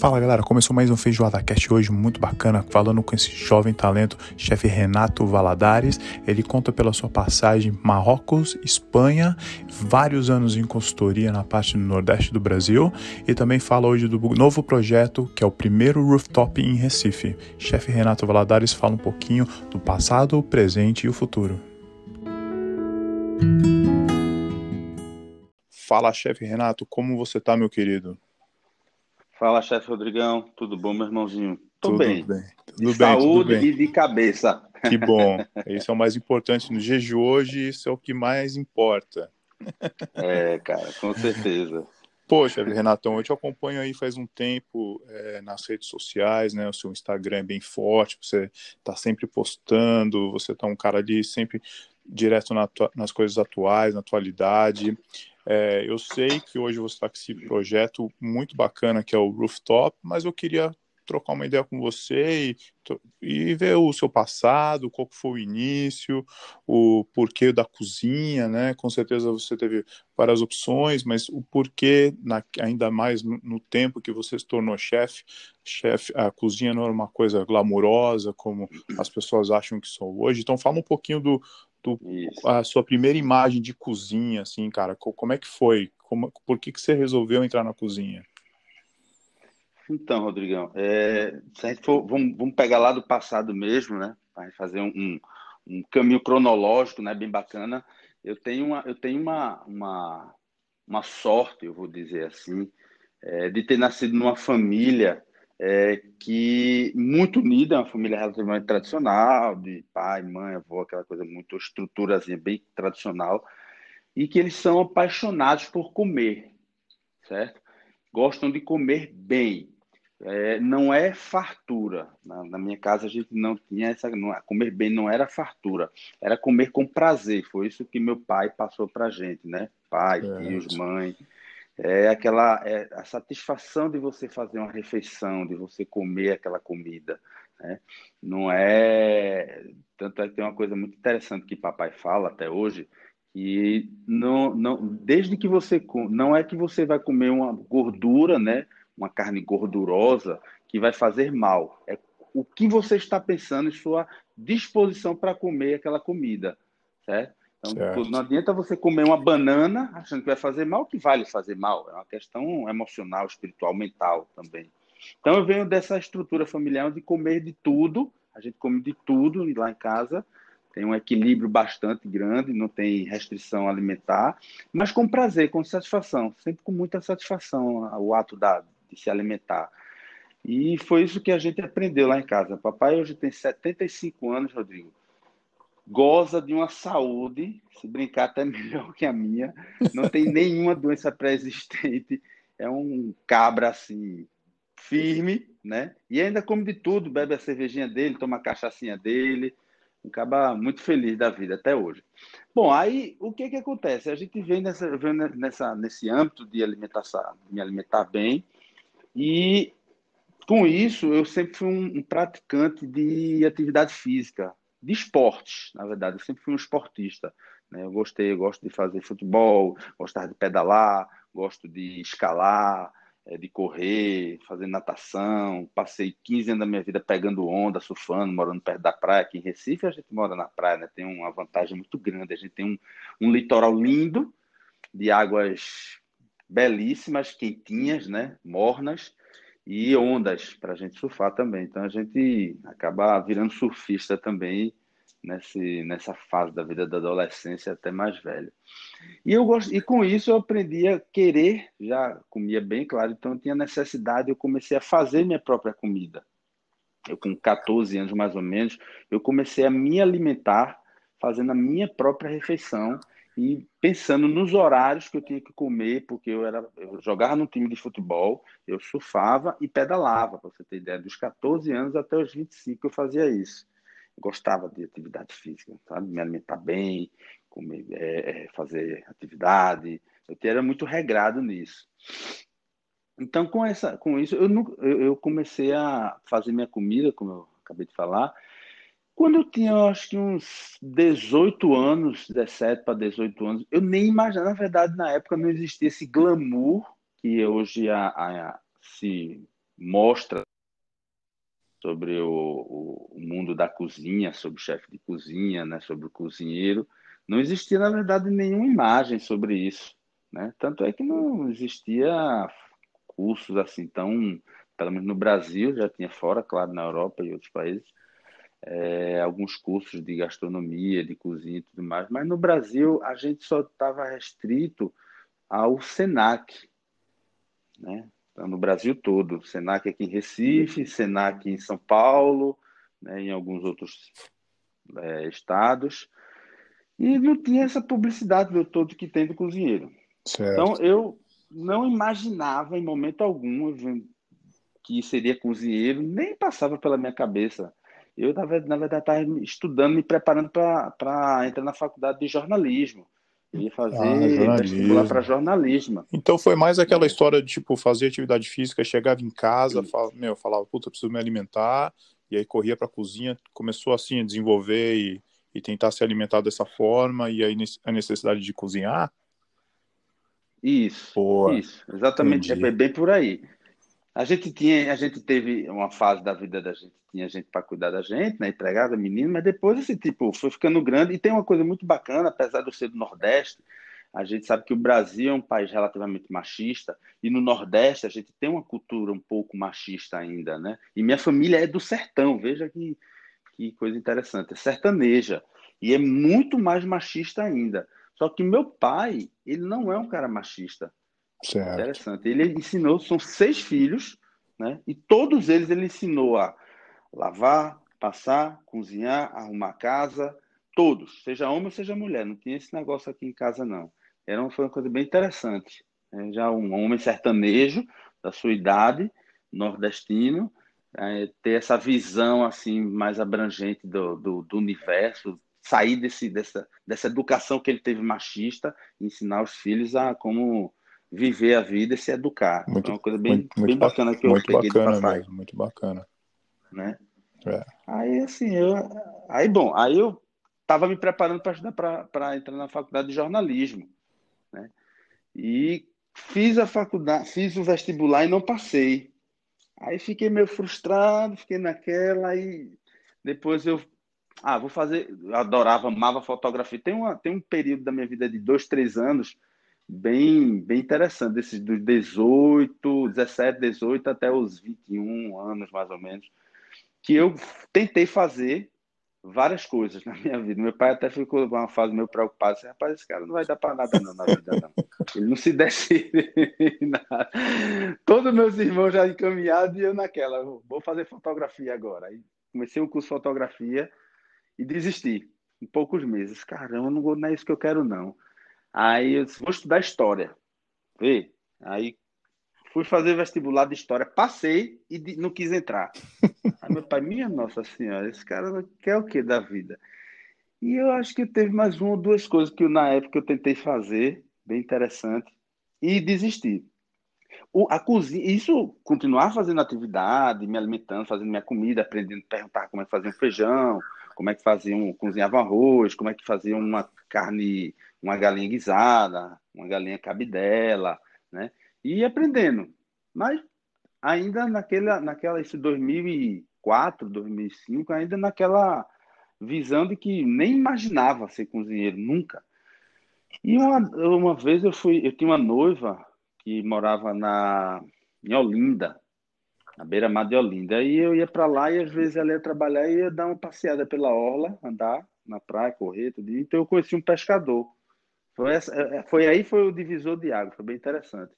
Fala galera, começou mais um Feijoada Cast hoje muito bacana, falando com esse jovem talento, chefe Renato Valadares. Ele conta pela sua passagem Marrocos, Espanha, vários anos em consultoria na parte do Nordeste do Brasil e também fala hoje do novo projeto que é o primeiro rooftop em Recife. Chefe Renato Valadares fala um pouquinho do passado, o presente e o futuro. Fala, chefe Renato, como você tá, meu querido? Fala, chefe Rodrigão. Tudo bom, meu irmãozinho? Tô tudo bem. bem. Tudo de bem, saúde tudo bem. e de cabeça. Que bom. Isso é o mais importante no dia de hoje, isso é o que mais importa. É, cara, com certeza. Poxa, Renatão, eu te acompanho aí faz um tempo é, nas redes sociais, né? O seu Instagram é bem forte, você tá sempre postando, você tá um cara ali sempre direto na, nas coisas atuais, na atualidade. É, eu sei que hoje você está com esse projeto muito bacana que é o Rooftop, mas eu queria trocar uma ideia com você e, e ver o seu passado, qual foi o início, o porquê da cozinha, né? Com certeza você teve várias opções, mas o porquê, na, ainda mais no, no, tempo que você se tornou chefe, chefe, a cozinha não era uma coisa glamurosa como as pessoas acham que são hoje. Então fala um pouquinho do, do, a sua primeira imagem de cozinha, assim, cara, como é que foi? Como, por que, que você resolveu entrar na cozinha? Então, Rodrigão, é, se a gente for, vamos, vamos pegar lá do passado mesmo, né? Para fazer um, um, caminho cronológico, né? Bem bacana. Eu tenho uma, eu tenho uma, uma, uma sorte, eu vou dizer assim, é, de ter nascido numa família é, que muito unida, uma família relativamente tradicional, de pai, mãe, avó, aquela coisa muito estruturazinha, bem tradicional, e que eles são apaixonados por comer, certo? Gostam de comer bem. É, não é fartura. Na, na, minha casa a gente não tinha essa. Não, comer bem não era fartura, era comer com prazer. Foi isso que meu pai passou para gente, né? Pai, é. tios, mãe é aquela é a satisfação de você fazer uma refeição, de você comer aquela comida. Né? Não é. Tanto é que tem uma coisa muito interessante que papai fala até hoje, que não, não, desde que você. Não é que você vai comer uma gordura, né? uma carne gordurosa, que vai fazer mal. É o que você está pensando em sua disposição para comer aquela comida. Certo? Então, certo. não adianta você comer uma banana achando que vai fazer mal, que vai lhe fazer mal. É uma questão emocional, espiritual, mental também. Então, eu venho dessa estrutura familiar de comer de tudo. A gente come de tudo lá em casa. Tem um equilíbrio bastante grande, não tem restrição alimentar, mas com prazer, com satisfação, sempre com muita satisfação o ato da, de se alimentar. E foi isso que a gente aprendeu lá em casa. Papai hoje tem 75 anos, Rodrigo goza de uma saúde, se brincar até melhor que a minha, não tem nenhuma doença pré-existente, é um cabra assim firme, né? E ainda come de tudo, bebe a cervejinha dele, toma a cachaçinha dele, cabra muito feliz da vida até hoje. Bom, aí o que que acontece? A gente vem nessa, vem nessa nesse âmbito de alimentação, de me alimentar bem, e com isso eu sempre fui um, um praticante de atividade física, de esportes, na verdade. Eu sempre fui um esportista. Né? Eu gostei, eu gosto de fazer futebol, gostava de pedalar, gosto de escalar, é, de correr, fazer natação. Passei 15 anos da minha vida pegando onda, surfando, morando perto da praia. Aqui em Recife a gente mora na praia, né? tem uma vantagem muito grande. A gente tem um, um litoral lindo, de águas belíssimas, quentinhas, né? mornas, e ondas para a gente surfar também. Então a gente acaba virando surfista também nesse, nessa fase da vida da adolescência até mais velho. E eu gosto, e com isso eu aprendi a querer, já comia bem, claro, então eu tinha necessidade, eu comecei a fazer minha própria comida. Eu com 14 anos mais ou menos, eu comecei a me alimentar fazendo a minha própria refeição e pensando nos horários que eu tinha que comer, porque eu era eu jogava no time de futebol, eu surfava e pedalava, para você ter ideia, dos 14 anos até os 25 eu fazia isso. Gostava de atividade física, sabe? Me alimentar bem, comer, é, é fazer atividade. Eu era muito regrado nisso. Então, com, essa, com isso, eu, eu comecei a fazer minha comida, como eu acabei de falar, quando eu tinha, acho que uns 18 anos, 17 para 18 anos, eu nem imaginava, na verdade, na época não existia esse glamour que hoje a, a, se mostra sobre o, o, mundo da cozinha, sobre o chefe de cozinha, né, sobre o cozinheiro. Não existia, na verdade, nenhuma imagem sobre isso. Né? Tanto é que não existia cursos assim tão, pelo menos no Brasil, já tinha fora, claro, na Europa e outros países, é, alguns cursos de gastronomia, de cozinha e tudo mais, mas no Brasil a gente só estava restrito ao SENAC, né? Então, no Brasil todo, SENAC aqui em Recife, SENAC em São Paulo, né, em alguns outros é, estados, e não tinha essa publicidade do todo que tem do cozinheiro. Certo. Então, eu não imaginava em momento algum que seria cozinheiro, nem passava pela minha cabeça. Eu, na verdade, estava estudando, me preparando para entrar na faculdade de jornalismo. Eu ia fazer ah, vestibular para jornalismo. Então foi mais aquela é. história de tipo fazer atividade física, chegava em casa, fal... meu, falava, puta, preciso me alimentar, e aí corria para a cozinha, começou assim a desenvolver e, e tentar se alimentar dessa forma, e aí a necessidade de cozinhar. Isso, Boa. isso, exatamente, Entendi. é bem por aí. A gente tinha, a gente teve uma fase da vida da gente, tinha gente para cuidar da gente, né, empregada, menino, mas depois esse tipo foi ficando grande e tem uma coisa muito bacana, apesar de eu ser do Nordeste, a gente sabe que o Brasil é um país relativamente machista e no Nordeste a gente tem uma cultura um pouco machista ainda, né? E minha família é do sertão, veja que, que coisa interessante, é sertaneja e é muito mais machista ainda. Só que meu pai, ele não é um cara machista. Certo. Interessante. Ele ensinou, são seis filhos, né? E todos eles ele ensinou a lavar, passar, cozinhar, arrumar casa, todos, seja homem ou seja mulher. Não tinha esse negócio aqui em casa, não. Era uma, foi uma coisa bem interessante. Né? Já um homem sertanejo, da sua idade, nordestino, é, ter essa visão assim mais abrangente do, do, do universo, sair desse, dessa, dessa educação que ele teve machista, ensinar os filhos a como viver a vida e se educar. Muito, é uma coisa bem, muito, bem bacana que eu muito peguei bacana de passagem. Mesmo, muito bacana. Né? É. Aí, assim, eu... Aí, bom, aí eu estava me preparando para estudar para entrar na faculdade de jornalismo, né? E fiz a faculdade, fiz o vestibular e não passei. Aí fiquei meio frustrado, fiquei naquela e depois eu ah, vou fazer, eu adorava, amava fotografia. Tem, uma, tem um período da minha vida de dois, três anos bem, bem interessante, desses dos 18, 17, 18 até os 21 anos, mais ou menos, que eu tentei fazer várias coisas na minha vida. Meu pai até ficou uma fase meio preocupado, assim, rapaz, esse cara não vai dar para nada não, na vida, não. Ele não se decide nada. Todos meus irmãos já encaminhados e eu naquela, vou fazer fotografia agora. Aí comecei um curso de fotografia e desisti em poucos meses. Caramba, não é isso que eu quero, não. Aí eu disse, vou estudar história. Vê? Aí fui fazer vestibular de história, passei e não quis entrar. Aí meu pai, minha nossa senhora, esse cara quer o que da vida? E eu acho que teve mais uma ou duas coisas que eu, na época eu tentei fazer, bem interessante, e desisti. O, a cozinha, isso, continuar fazendo atividade, me alimentando, fazendo minha comida, aprendendo perguntar como é que fazia um feijão, como é que fazia um, cozinhava arroz, como é que fazia uma carne uma galinha guisada, uma galinha cabidela, né? E aprendendo. Mas ainda naquela, naquela isso 2004, 2005, ainda naquela visão de que nem imaginava ser cozinheiro, nunca. E uma, uma vez eu fui, eu tinha uma noiva que morava na, em Olinda, na beira-mar de Olinda, e eu ia para lá e às vezes ela ia trabalhar e ia dar uma passeada pela orla, andar na praia, correr, tudo. Então eu conheci um pescador. Foi, essa, é, é, foi aí foi o divisor de água, foi bem interessante.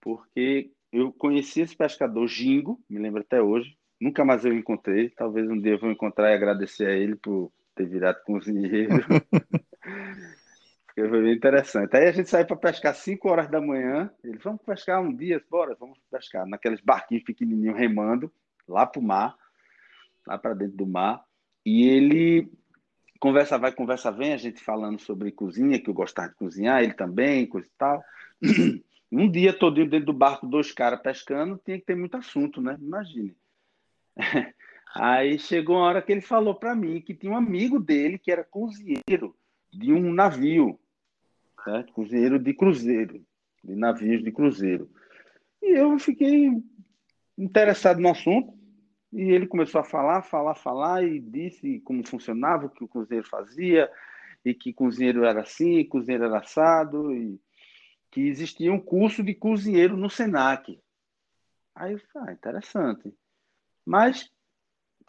Porque eu conheci esse pescador Jingo, me lembro até hoje, nunca mais eu encontrei, talvez um dia eu vou encontrar e agradecer a ele por ter virado cozinheiro. foi bem interessante. Aí a gente saiu para pescar 5 horas da manhã. Ele, vamos pescar um dia, bora, vamos pescar. Naqueles barquinhos pequenininhos remando, lá para o mar, lá para dentro do mar. E ele Conversa vai, conversa vem, a gente falando sobre cozinha, que eu gostava de cozinhar, ele também, coisa e tal. Um dia todinho dentro do barco, dois caras pescando, tinha que ter muito assunto, né? Imagine. Aí chegou uma hora que ele falou para mim que tinha um amigo dele que era cozinheiro de um navio, certo? cozinheiro de cruzeiro, de navios de cruzeiro. E eu fiquei interessado no assunto, e ele começou a falar, falar, falar, e disse como funcionava, o que o cozinheiro fazia, e que cozinheiro era assim, cozinheiro era assado, e que existia um curso de cozinheiro no Senac. Aí eu falei, ah, interessante. Mas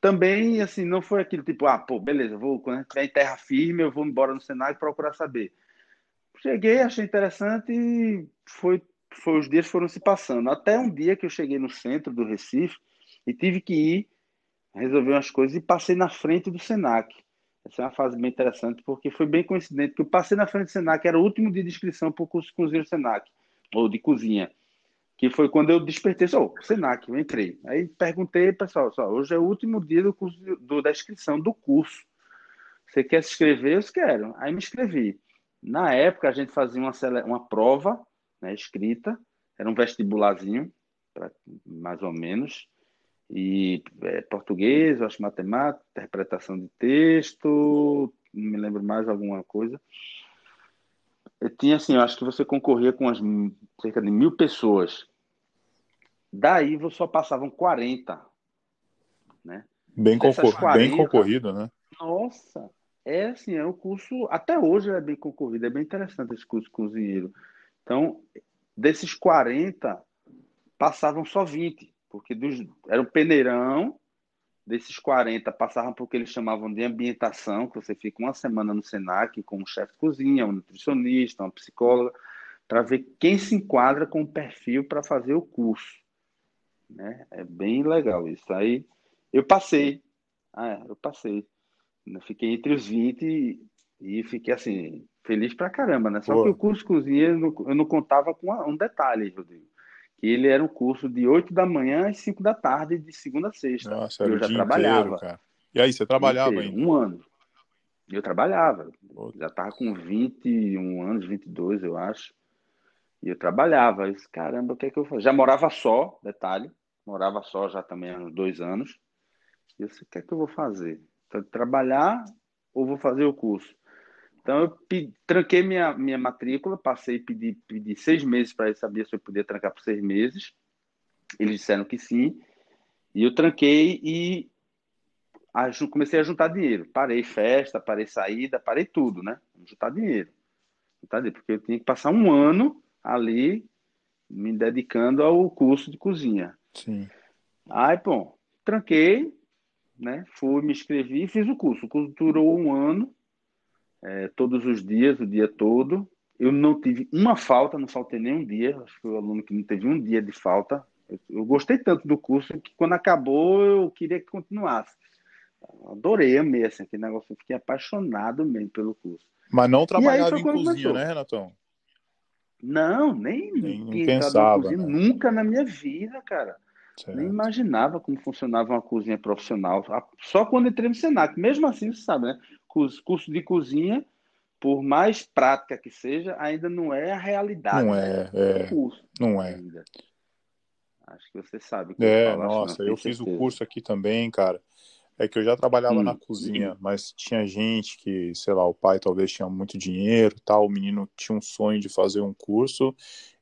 também, assim, não foi aquilo tipo, ah, pô, beleza, vou, quando tiver em terra firme, eu vou embora no Senac procurar saber. Cheguei, achei interessante e foi, foi, os dias foram se passando. Até um dia que eu cheguei no centro do Recife e tive que ir resolver umas coisas e passei na frente do Senac. Essa é uma fase bem interessante, porque foi bem coincidente que eu passei na frente do Senac, era o último dia de inscrição para o curso de cozinheiro Senac, ou de cozinha, que foi quando eu despertei, só, oh, Senac, eu entrei. Aí perguntei, pessoal, só, hoje é o último dia do curso, do, da inscrição do curso. Você quer se inscrever? Eu quero. Aí me inscrevi. Na época, a gente fazia uma, uma prova né, escrita, era um vestibularzinho, pra, mais ou menos, e é, português, eu acho matemática, interpretação de texto, não me lembro mais alguma coisa. Eu tinha assim, eu acho que você concorria com as, cerca de mil pessoas. Daí você só passavam 40. Né? Bem, concor 40, bem concorrido, né? Nossa, é assim, é um curso, até hoje é bem concorrido, é bem interessante esse curso cozinheiro. Então, desses 40, passavam só 20, porque dos, era um peneirão, desses 40 passavam por que eles chamavam de ambientação, que você fica uma semana no Senac com um chefe de cozinha, um nutricionista, uma psicóloga, para ver quem se enquadra com o perfil para fazer o curso. Né? É bem legal isso. Aí eu passei, ah, é, eu passei. Eu fiquei entre os 20 e, e fiquei assim, feliz pra caramba, né? Só Pô. que o curso cozinha eu não, eu não contava com um detalhe, Rodrigo. Que ele era um curso de 8 da manhã às 5 da tarde, de segunda a sexta. Nossa, eu já trabalhava. Inteiro, e aí, você trabalhava ainda? Um ano. Eu trabalhava. Pô. Já estava com 21 anos, 22, eu acho. E eu trabalhava. Eu disse, caramba, o que é que eu faço? Já morava só, detalhe. Morava só já também há uns dois anos. E eu disse, o que é que eu vou fazer? Trabalhar ou vou fazer o curso? Então, eu pedi, tranquei minha, minha matrícula, passei e pedi, pedi seis meses para eles saber se eu podia trancar por seis meses. Eles disseram que sim. E eu tranquei e comecei a juntar dinheiro. Parei festa, parei saída, parei tudo, né? Juntar dinheiro. Juntar dinheiro, porque eu tinha que passar um ano ali me dedicando ao curso de cozinha. Sim. Aí, bom, tranquei, né? Fui, me inscrevi e fiz o curso. O curso durou um ano, é, todos os dias, o dia todo. Eu não tive uma falta, não faltei nenhum dia. Acho que foi o aluno que não teve um dia de falta. Eu, eu gostei tanto do curso que quando acabou eu queria que continuasse. Adorei, amei assim, aquele negócio. Eu fiquei apaixonado mesmo pelo curso. Mas não trabalhava em cozinha, começou. né, Renatão? Não, nem, nem pensava. Cozinha, né? Nunca na minha vida, cara. Certo. Nem imaginava como funcionava uma cozinha profissional. Só quando entrei no Senac. Mesmo assim, você sabe, né? Curso de cozinha, por mais prática que seja, ainda não é a realidade. Não é, né? é. Curso não é. Ainda. Acho que você sabe. É, nossa, eu fiz certeza. o curso aqui também, cara. É que eu já trabalhava hum, na cozinha, mas tinha gente que, sei lá, o pai talvez tinha muito dinheiro, tal, o menino tinha um sonho de fazer um curso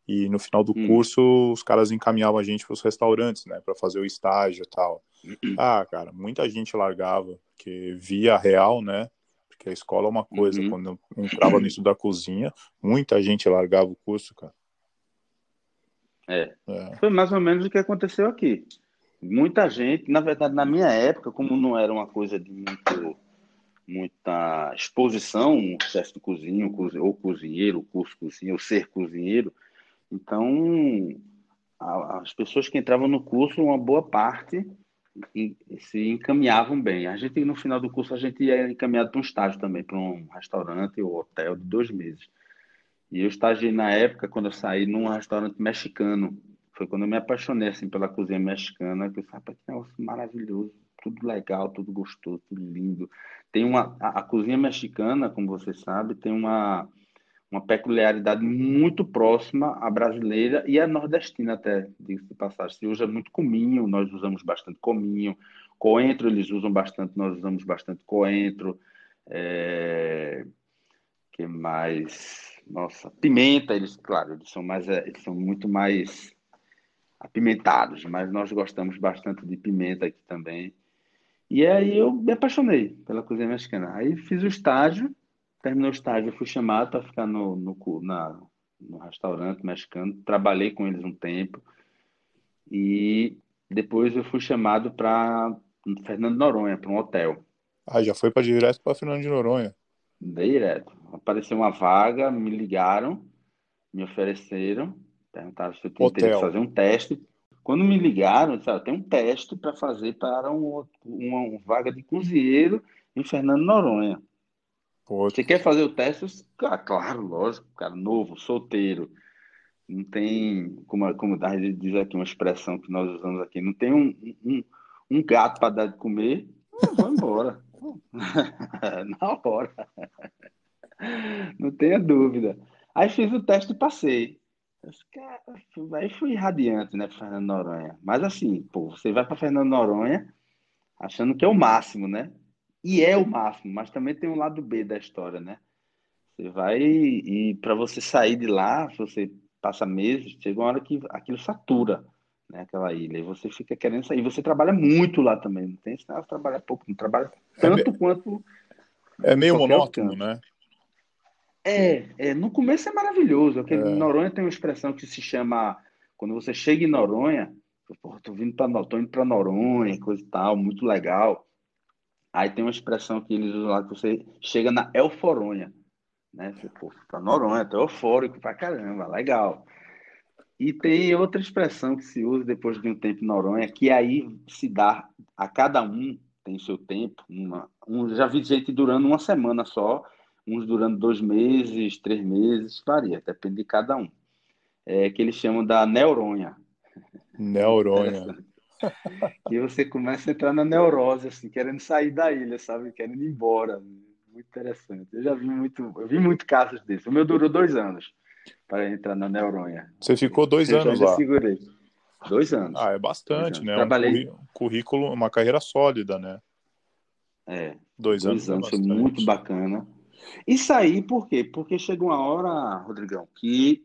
e no final do hum. curso, os caras encaminhavam a gente para os restaurantes, né, para fazer o estágio e tal. Hum. Ah, cara, muita gente largava, porque via real, né? Porque a escola é uma coisa. Uhum. Quando eu entrava nisso da cozinha, muita gente largava o curso, cara. É. é. Foi mais ou menos o que aconteceu aqui. Muita gente, na verdade, na minha época, como não era uma coisa de muito, muita exposição, um chefe de cozinha, ou cozinheiro, curso cozinha, ou ser cozinheiro, então, a, as pessoas que entravam no curso, uma boa parte se encaminhavam bem. A gente, no final do curso, a gente ia encaminhado para um estágio também, para um restaurante ou hotel de dois meses. E eu estagiei na época, quando eu saí, num restaurante mexicano. Foi quando eu me apaixonei assim, pela cozinha mexicana, que eu falei, que negócio maravilhoso, tudo legal, tudo gostoso, tudo lindo. Tem uma... A, a cozinha mexicana, como você sabe, tem uma uma peculiaridade muito próxima à brasileira e à nordestina até, diga-se de passagem. Se usa muito cominho, nós usamos bastante cominho. Coentro eles usam bastante, nós usamos bastante coentro. É... que mais? Nossa, pimenta, eles, claro, eles são mais, é, eles são muito mais apimentados, mas nós gostamos bastante de pimenta aqui também. E aí eu me apaixonei pela cozinha mexicana. Aí fiz o estágio, terminou o estágio, eu fui chamado para ficar no, no, na, no restaurante mexicano, trabalhei com eles um tempo e depois eu fui chamado para Fernando Noronha, para um hotel. Ah, já foi para direto para Fernando de Noronha. Direto. Apareceu uma vaga, me ligaram, me ofereceram, perguntaram se eu tinha interesse em fazer um teste. Quando me ligaram, disseram, tem um teste para fazer para um, uma, uma, vaga de cozinheiro em Fernando Noronha. Você quer fazer o teste? Ah, claro, lógico, cara, novo, solteiro. Não tem, como, a gente diz aqui, uma expressão que nós usamos aqui, não tem um, um, um gato para dar de comer, vou embora. Na hora. Não tenha dúvida. Aí fiz o teste e passei. Aí fui radiante, né, para Fernando Noronha. Mas assim, pô, você vai para Fernando Noronha achando que é o máximo, né? E é o máximo, mas também tem um lado B da história, né? Você vai e para você sair de lá, você passa meses, chega uma hora que aquilo satura né, aquela ilha. E você fica querendo sair. Você trabalha muito lá também, não tem esse negócio trabalha pouco, não trabalha tanto é quanto. É meio monótono, né? É, é, no começo é maravilhoso. Aquele, é. Noronha tem uma expressão que se chama. Quando você chega em Noronha, Pô, tô vindo para tô indo para Noronha, coisa e tal, muito legal. Aí tem uma expressão que eles usam lá que você chega na Elforonha, né? Você, pô, para Noronha, tô eufórico pra caramba, legal. E tem outra expressão que se usa depois de um tempo em Noronha, que aí se dá a cada um, tem seu tempo. Uma, um, já vi gente durando uma semana só, uns durando dois meses, três meses, varia, depende de cada um. É que eles chamam da neuronha. Neuronha. e você começa a entrar na neurose, assim, querendo sair da ilha, sabe? Querendo ir embora. Muito interessante. Eu já vi muito, eu vi muito casos desses. O meu durou dois anos para entrar na Neuronha. Você ficou dois eu anos lá? Segurei. Dois anos. Ah, é bastante, né? Trabalhei... Um currículo, uma carreira sólida, né? É. Dois, dois anos, é anos foi muito bacana. E saí por quê? Porque chega uma hora, Rodrigão, que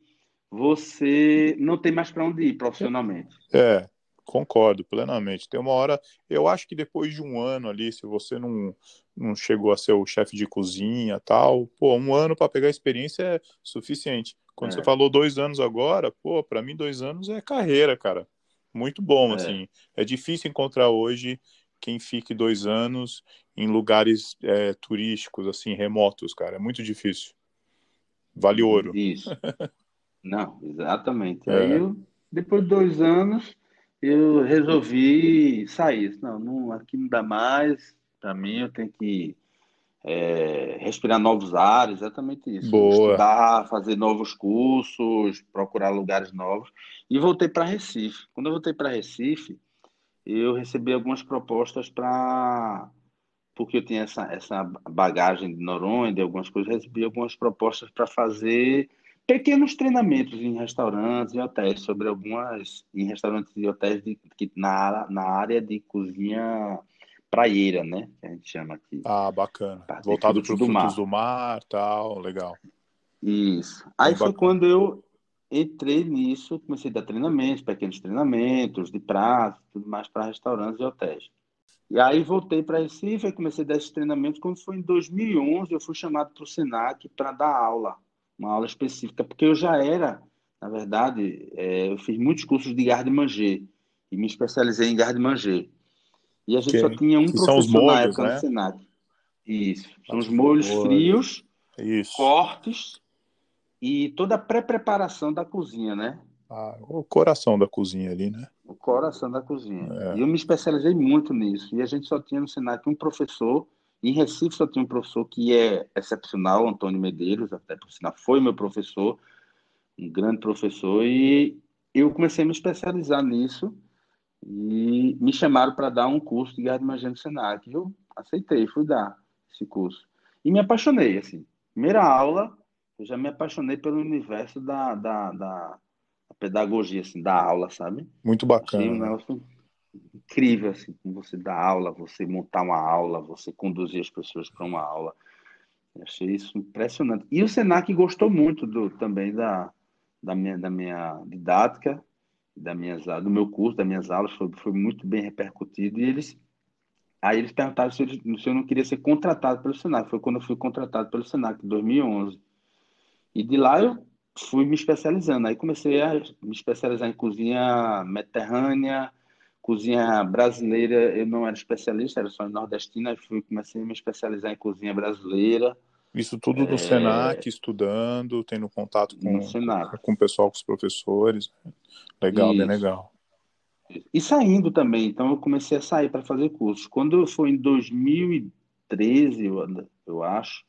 você não tem mais para onde ir profissionalmente. É, concordo plenamente. Tem uma hora, eu acho que depois de um ano ali, se você não, não chegou a ser o chefe de cozinha tal, pô, um ano para pegar experiência é suficiente. Quando é. você falou dois anos agora, pô, para mim dois anos é carreira, cara. Muito bom, é. assim. É difícil encontrar hoje quem fique dois anos em lugares é, turísticos, assim, remotos, cara. É muito difícil. Vale ouro. Isso. Não, exatamente. É. Aí, eu, depois de dois anos, eu resolvi sair. Não, não aqui não dá mais. Para mim, eu tenho que é, respirar novos ares, exatamente isso. Boa. Estudar, fazer novos cursos, procurar lugares novos. E voltei para Recife. Quando eu voltei para Recife, eu recebi algumas propostas para. Porque eu tinha essa, essa bagagem de Noronha, de algumas coisas, recebi algumas propostas para fazer pequenos treinamentos em restaurantes e hotéis sobre algumas em restaurantes e hotéis de, de, na, na área de cozinha praieira, né? Que a gente chama aqui. Ah, bacana. Voltado para os frutos do mar. do mar, tal, legal. Isso. Aí foi quando eu entrei nisso, comecei a dar treinamentos, pequenos treinamentos de prato, tudo mais para restaurantes e hotéis. E aí voltei para Recife e comecei a dar esses treinamentos. Quando foi em 2011, eu fui chamado para o Senac para dar aula, uma aula específica, porque eu já era, na verdade, é, eu fiz muitos cursos de garde-manger e me especializei em garde-manger. E a gente que, só tinha um professor molhos, na época né? no Senac. Isso. São os molhos frios, Isso. fortes e toda a pré-preparação da cozinha, né? Ah, o coração da cozinha ali, né? O coração da cozinha. É. E eu me especializei muito nisso. E a gente só tinha no Senac um professor. Em Recife só tinha um professor que é excepcional, Antônio Medeiros, até por sinal foi meu professor, um grande professor. E eu comecei a me especializar nisso. E me chamaram para dar um curso de guerra de no Senac. Eu aceitei, fui dar esse curso. E me apaixonei, assim. Primeira aula, eu já me apaixonei pelo universo da, da, da, da pedagogia, assim, da aula, sabe? Muito bacana. Achei um negócio incrível, assim, você dar aula, você montar uma aula, você conduzir as pessoas para uma aula. Eu achei isso impressionante. E o Senac gostou muito do, também da, da, minha, da minha didática da minhas, do meu curso, das minhas aulas, foi, foi muito bem repercutido. E eles, aí eles perguntaram se, eu, se eu não queria ser contratado pelo Senac. Foi quando eu fui contratado pelo Senac, em 2011. E de lá eu fui me especializando. Aí comecei a me especializar em cozinha mediterrânea, cozinha brasileira. Eu não era especialista, era só nordestina. Fui, comecei a me especializar em cozinha brasileira. Isso tudo no é... Senac, estudando, tendo contato com, com o pessoal, com os professores. Legal, Isso. bem legal. E saindo também, então eu comecei a sair para fazer cursos. Quando foi em 2013, eu, eu acho,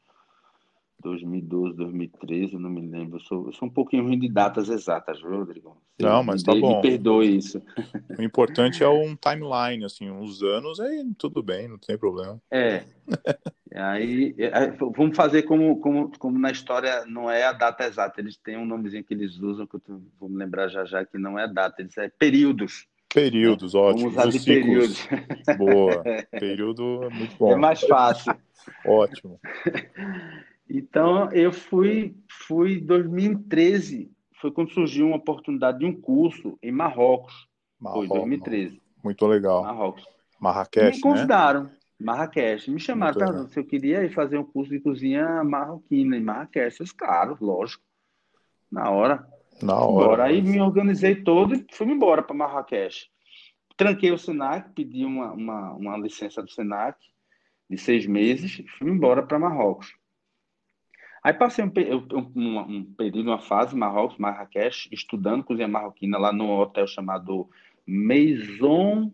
2012, 2013, eu não me lembro. Eu sou, eu sou um pouquinho ruim de datas exatas, viu, Rodrigo? Você não, mas tá bom. Me perdoe isso. O importante é um timeline, assim, uns anos, aí tudo bem, não tem problema. É. aí, aí, vamos fazer como, como, como na história não é a data exata. Eles têm um nomezinho que eles usam, que eu vou me lembrar já já, que não é data, eles é períodos. Períodos, é. ótimo. Vamos usar de períodos. Boa. Período é muito bom. É mais fácil. ótimo. Então, eu fui, fui em 2013, foi quando surgiu uma oportunidade de um curso em Marrocos. Marrocos foi 2013. Muito legal. Marrocos. Marrakech, Me convidaram. Né? Marrakech. Me chamaram, perguntando se eu queria ir fazer um curso de cozinha marroquina em Marrakech. Eu disse, claro, lógico. Na hora. Na hora. Embora. Aí me organizei todo e fui embora para Marrakech. Tranquei o Senac, pedi uma, uma, uma licença do Senac de seis meses e fui embora para Marrocos. Aí passei um, um, um período, uma fase, Marrocos, Marrakech, estudando cozinha marroquina lá no hotel chamado Maison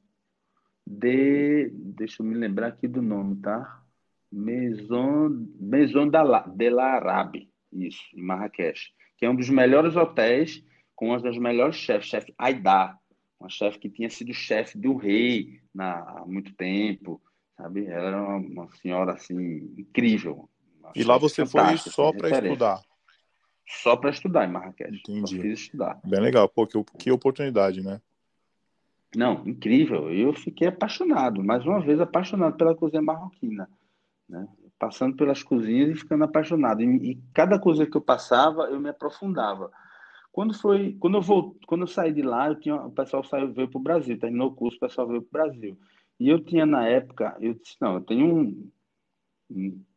de. Deixa eu me lembrar aqui do nome, tá? Maison, Maison de l'Arabe, isso, em Marrakech, que é um dos melhores hotéis com uma das melhores chefes, chefe Aida, uma chefe que tinha sido chefe do rei na, há muito tempo, sabe? Ela era uma, uma senhora assim incrível, e lá você foi só para estudar? Só para estudar em Marrakech. Entendi. Só fiz estudar. Bem legal. Pô, que, que oportunidade, né? Não, incrível. Eu fiquei apaixonado, mais uma vez apaixonado pela cozinha marroquina, né? Passando pelas cozinhas e ficando apaixonado. E, e, cada coisa que eu passava, eu me aprofundava. Quando foi, quando eu vou, quando eu saí de lá, eu tinha, o pessoal saiu veio para o Brasil, terminou o curso, o pessoal veio para o Brasil. E eu tinha na época, eu disse não, eu tenho um,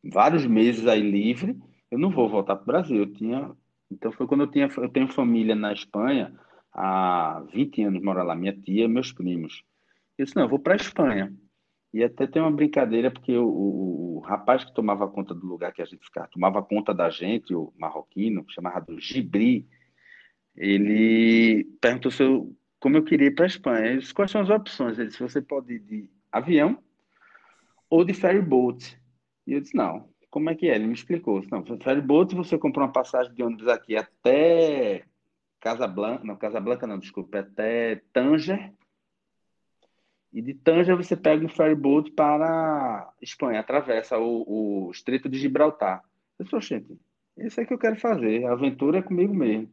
vários meses aí livre, eu não vou voltar para o Brasil. Eu tinha, então foi quando eu tinha, eu tenho família na Espanha há 20 anos mora lá, minha tia, meus primos. Eu disse, não, eu vou para a Espanha. E até tem uma brincadeira, porque o, o, o, rapaz que tomava conta do lugar que a gente ficava, tomava conta da gente, o marroquino, chamado Gibri, ele perguntou se eu, como eu queria ir para a Espanha. Ele disse, quais são as opções? Ele disse, você pode ir de avião ou de ferry boat. E eu disse, não, como é que é? Ele me explicou. Não, ferryboat você comprou uma passagem de ônibus aqui até Casablanca, não, Casablanca não, desculpa, até Tanger. E de Tanger você pega um ferryboat para Espanha, atravessa o, o Estreito de Gibraltar. Eu disse, gente, isso é que eu quero fazer, a aventura é comigo mesmo.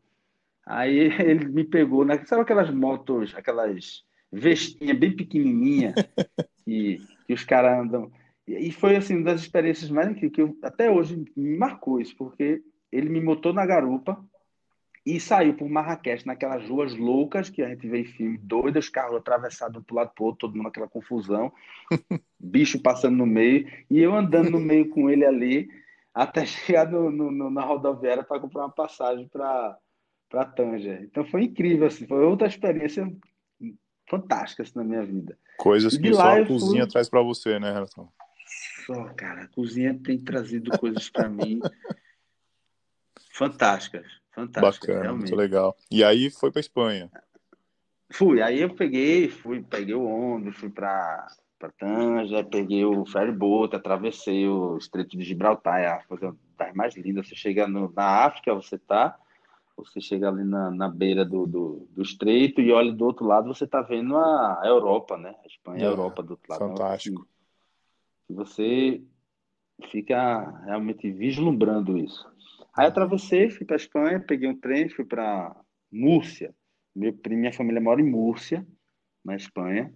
Aí ele me pegou, né? sabe aquelas motos, aquelas vestinhas bem pequenininhas que, que os caras andam e foi assim uma das experiências mais incríveis que eu, até hoje me marcou isso, porque ele me botou na garupa e saiu por Marrakech, naquelas ruas loucas que a gente vê em filme, doidas, carros atravessados um lado para outro, todo mundo naquela confusão, bicho passando no meio, e eu andando no meio com ele ali, até chegar no, no, na rodoviária para comprar uma passagem para Tanger. Então foi incrível, assim, foi outra experiência fantástica assim, na minha vida. Coisas que só a cozinha fui... traz para você, né, Renato? Só, cara, a cozinha tem trazido coisas para mim fantásticas, fantásticas. Bacana, realmente. muito legal. E aí foi para Espanha? Fui, aí eu peguei, fui, peguei o ônibus, fui para para Tanja, peguei o ferryboat, atravessei o Estreito de Gibraltar, é a coisa das mais lindas. Você chega no, na África, você tá, você chega ali na, na beira do, do, do, estreito e olha do outro lado, você tá vendo a Europa, né? A Espanha, é, a Europa do outro lado. Fantástico você fica realmente vislumbrando isso. Aí atravessei, fui para Espanha, peguei um trem, fui para Múrcia. Meu primo, minha família mora em Múrcia, na Espanha.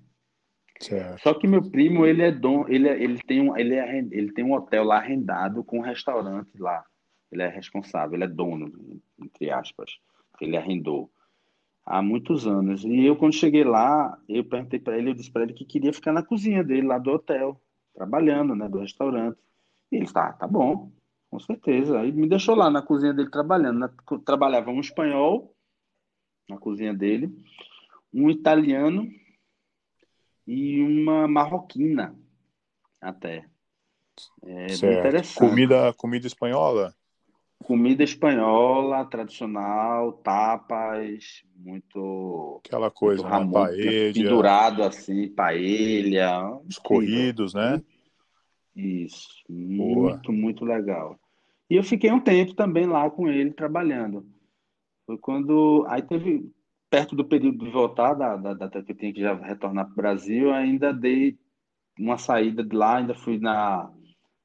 Certo. Só que meu primo, ele é dom, ele, é, ele tem um, ele, é, ele tem um hotel lá arrendado com um restaurante lá. Ele é responsável, ele é dono, entre aspas. Ele arrendou. há muitos anos. E eu, quando cheguei lá, eu perguntei para ele, eu disse para ele que queria ficar na cozinha dele, lá do hotel, trabalhando, né, do restaurante. E ele, tá, tá bom, com certeza. Aí me deixou lá na cozinha dele trabalhando. Na, trabalhava um espanhol na cozinha dele, um italiano e uma marroquina até. É interessante. Comida, comida espanhola? Comida espanhola, tradicional, tapas, muito. Aquela coisa, muito né? paella. Pendurado assim, paella. Os corridos, né? Isso. Boa. Muito, muito legal. E eu fiquei um tempo também lá com ele trabalhando. Foi quando. Aí teve. Perto do período de voltar, da data que eu tinha que já retornar para o Brasil, ainda dei uma saída de lá, ainda fui na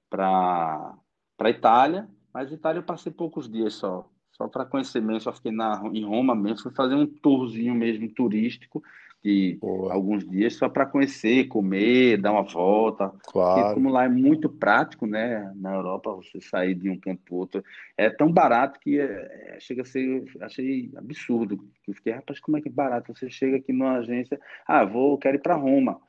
para para Itália mas Itália eu passei poucos dias só, só para conhecer mesmo, só fiquei na, em Roma mesmo, fui fazer um tourzinho mesmo turístico de Boa. alguns dias só para conhecer, comer, dar uma volta. Claro. Porque como lá é muito prático, né? Na Europa você sair de um canto para outro é tão barato que é, é, chega a ser, achei absurdo. Eu fiquei, rapaz, como é que é barato? Você chega aqui numa agência, ah, vou, quero ir para Roma,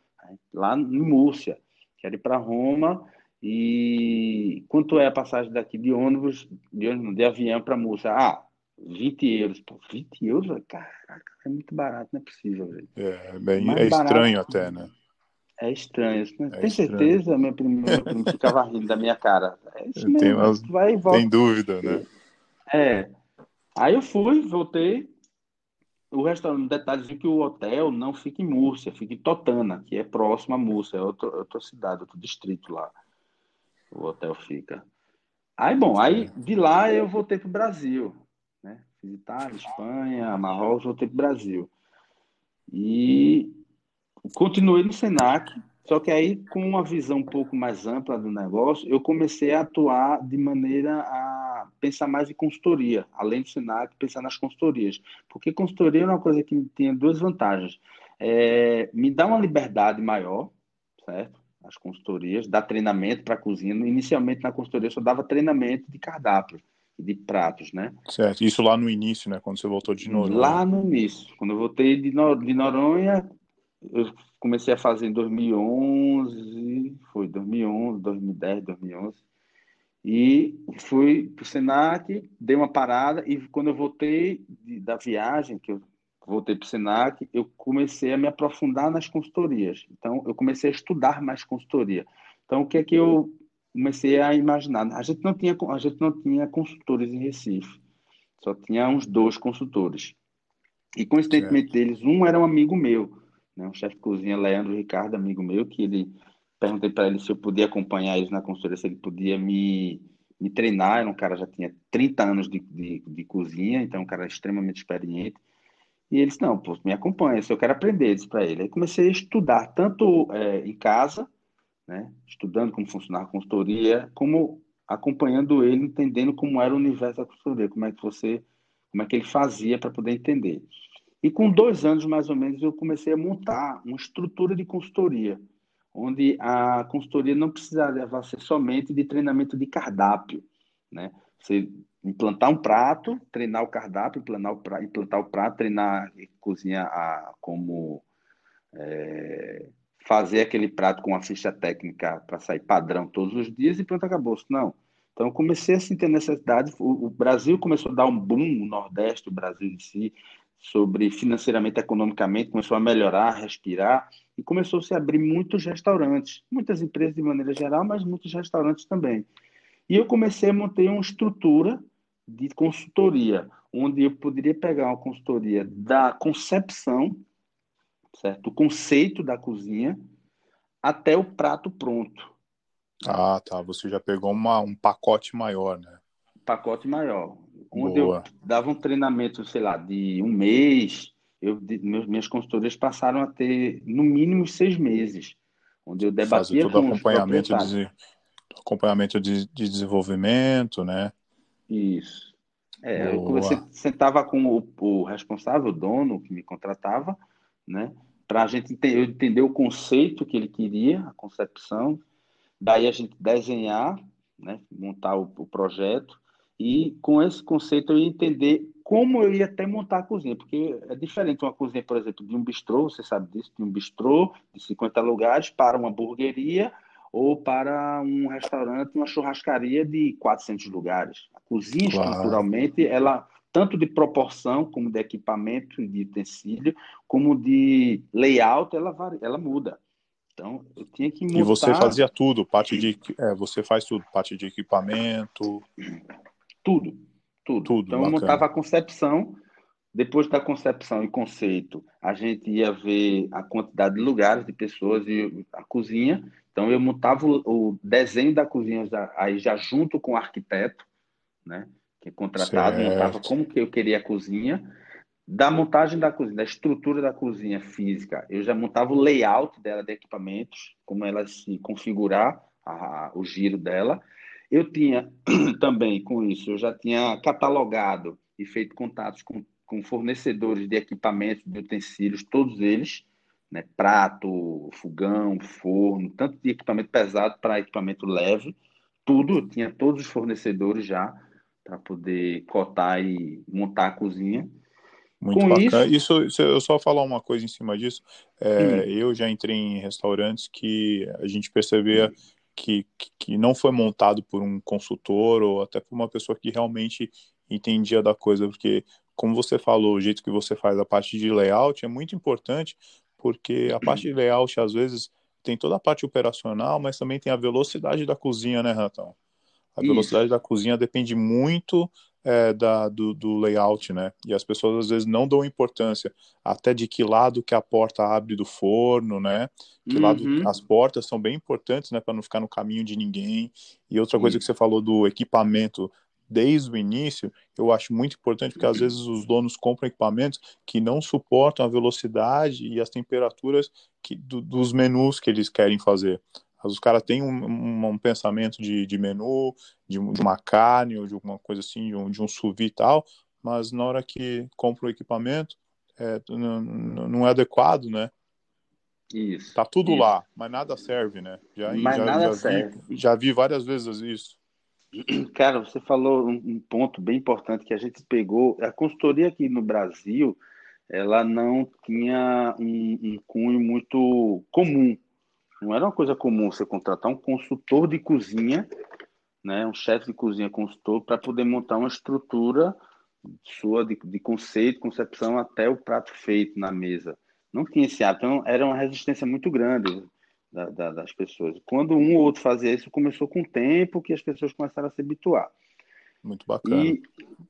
lá em Múrcia, quero ir para Roma e quanto é a passagem daqui de ônibus, de, ônibus, de avião para Múrcia? Ah, 20 euros. Pô, 20 euros? Caraca, é muito barato, não é possível, velho. É, bem, é estranho até, né? É estranho. Né? É Tem estranho. certeza? Meu primo, meu primo ficava rindo da minha cara. É isso mesmo. Tem, umas... vai e volta. Tem dúvida, né? É. Aí eu fui, voltei. O restaurante, um detalhezinho que o hotel não fica em Múrcia, fica em Totana, que é próximo a Múrcia, é outra, outra cidade, outro distrito lá o hotel fica. Aí, bom, aí de lá eu voltei para o Brasil, né? Fiz Itália, Espanha, Marrocos, voltei para o Brasil. E continuei no Senac, só que aí com uma visão um pouco mais ampla do negócio, eu comecei a atuar de maneira a pensar mais em consultoria, além do Senac, pensar nas consultorias. Porque consultoria é uma coisa que tinha duas vantagens. É, me dá uma liberdade maior, certo? As consultorias, dar treinamento para a cozinha. Inicialmente na consultoria eu só dava treinamento de cardápio e de pratos, né? Certo. Isso lá no início, né? Quando você voltou de Noronha. Lá no início. Quando eu voltei de, Nor de Noronha, eu comecei a fazer em 2011, foi 2011, 2010, 2011. E fui para o Senac, dei uma parada e quando eu voltei da viagem, que eu voltei para o Senac, eu comecei a me aprofundar nas consultorias. Então, eu comecei a estudar mais consultoria. Então, o que é que eu comecei a imaginar? A gente não tinha, a gente não tinha consultores em Recife. Só tinha uns dois consultores. E, coincidentemente, deles, um era um amigo meu, né? um chefe de cozinha, Leandro Ricardo, amigo meu, que ele perguntei para ele se eu podia acompanhar eles na consultoria, se ele podia me, me treinar. Era um cara já tinha 30 anos de, de, de cozinha, então um cara extremamente experiente. E eles, não, pô, me acompanha, se eu quero aprender, disse para ele. Aí comecei a estudar, tanto é, em casa, né, estudando como funcionava a consultoria, como acompanhando ele, entendendo como era o universo da consultoria, como é que você, como é que ele fazia para poder entender. E com dois anos, mais ou menos, eu comecei a montar uma estrutura de consultoria, onde a consultoria não precisava ser somente de treinamento de cardápio, né? Você implantar um prato, treinar o cardápio, implantar o prato, implantar o prato treinar cozinha a, como é, fazer aquele prato com a ficha técnica para sair padrão todos os dias e pronto, acabou. Não. Então, comecei a sentir necessidade. O, o, Brasil começou a dar um boom, o Nordeste, o Brasil em si, sobre financeiramente, economicamente, começou a melhorar, a respirar, e começou a se abrir muitos restaurantes, muitas empresas de maneira geral, mas muitos restaurantes também. E eu comecei a montar uma estrutura de consultoria, onde eu poderia pegar uma consultoria da concepção, certo? O conceito da cozinha até o prato pronto. Ah, tá. Você já pegou uma, um pacote maior, né? Pacote maior. Onde Boa. eu dava um treinamento, sei lá, de um mês, eu, de, meus, minhas consultorias passaram a ter no mínimo seis meses, onde eu debatia Fazer todo com acompanhamento de, acompanhamento de, de desenvolvimento, né? Isso. É, eu sentava com o, o, responsável, o dono que me contratava, né? Para a gente entender, entender o conceito que ele queria, a concepção, daí a gente desenhar, né? Montar o, o projeto e com esse conceito eu ia entender como eu ia até montar a cozinha, porque é diferente uma cozinha, por exemplo, de um bistrô, você sabe disso, de um bistrô de 50 lugares para uma hamburgueria ou para um restaurante, uma churrascaria de 400 lugares. A cozinha, claro. estruturalmente, ela tanto de proporção como de equipamento, de utensílio, como de layout, ela, ela muda. Então, eu tinha que montar... E você fazia tudo, parte de... É, você faz tudo, parte de equipamento... Tudo, tudo. tudo então, bacana. eu montava a concepção, depois da concepção e conceito, a gente ia ver a quantidade de lugares, de pessoas e a cozinha. Então, eu montava o, o desenho da cozinha já, aí já junto com o arquiteto, né? Que é contratado, certo. montava como que eu queria a cozinha. Da montagem da cozinha, da estrutura da cozinha física, eu já montava o layout dela de equipamentos, como ela se configurar, a, o giro dela. Eu tinha também, com isso, eu já tinha catalogado e feito contatos com, com fornecedores de equipamentos, de utensílios, todos eles, né? prato, fogão, forno, tanto de equipamento pesado para equipamento leve, tudo, eu tinha todos os fornecedores já para poder cotar e montar a cozinha. Muito Com bacana. Isso... isso, eu só falar uma coisa em cima disso. É, hum. Eu já entrei em restaurantes que a gente percebia que, que não foi montado por um consultor ou até por uma pessoa que realmente entendia da coisa, porque, como você falou, o jeito que você faz a parte de layout é muito importante, porque a parte de layout, às vezes, tem toda a parte operacional, mas também tem a velocidade da cozinha, né, Ratão? A velocidade Isso. da cozinha depende muito é, da, do, do, layout, né? E as pessoas às vezes não dão importância até de que lado que a porta abre do forno, né? Que uhum. lado as portas são bem importantes, né? Para não ficar no caminho de ninguém. E outra coisa que você falou do equipamento desde o início, eu acho muito importante porque às vezes os donos compram equipamentos que não suportam a velocidade e as temperaturas que, do, dos menus que eles querem fazer. Os caras têm um, um, um, pensamento de, de menu, de, de, uma carne ou de alguma coisa assim, de um, de um e tal, mas na hora que compra o equipamento, é, não, não é adequado, né? Isso. Tá tudo isso. lá, mas nada serve, né? Já, mas já, nada já serve. Vi, já vi várias vezes isso. Cara, você falou um ponto bem importante que a gente pegou. A consultoria aqui no Brasil, ela não tinha um, um cunho muito comum não era uma coisa comum você contratar um consultor de cozinha, né, um chefe de cozinha consultor, para poder montar uma estrutura sua de, de, conceito, concepção até o prato feito na mesa. Não tinha esse hábito, então era uma resistência muito grande da, da, das pessoas. Quando um ou outro fazia isso, começou com o tempo que as pessoas começaram a se habituar. Muito bacana. E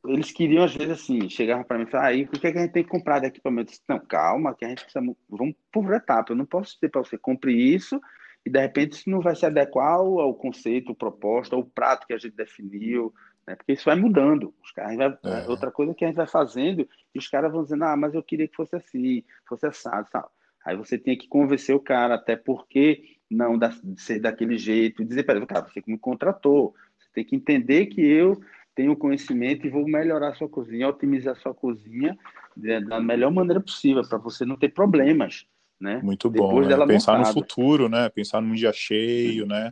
eles queriam, às vezes, assim, chegavam para mim e falavam, ah, o que, é que a gente tem que comprar de equipamento? Disse, não, calma, que a gente precisa. Vamos por etapa. Eu não posso dizer para você, compre isso, e de repente isso não vai se adequar ao, ao conceito, proposta, ao prato que a gente definiu, né? porque isso vai mudando. Os caras vai, é. Outra coisa que a gente vai fazendo, e os caras vão dizendo, ah, mas eu queria que fosse assim, fosse assado tal. Aí você tem que convencer o cara, até porque não da, ser daquele jeito, dizer para ele, cara, você que me contratou, você tem que entender que eu tenho conhecimento e vou melhorar a sua cozinha, otimizar a sua cozinha da melhor maneira possível, para você não ter problemas, né? Muito bom, né? pensar montada. no futuro, né? Pensar num dia cheio, né?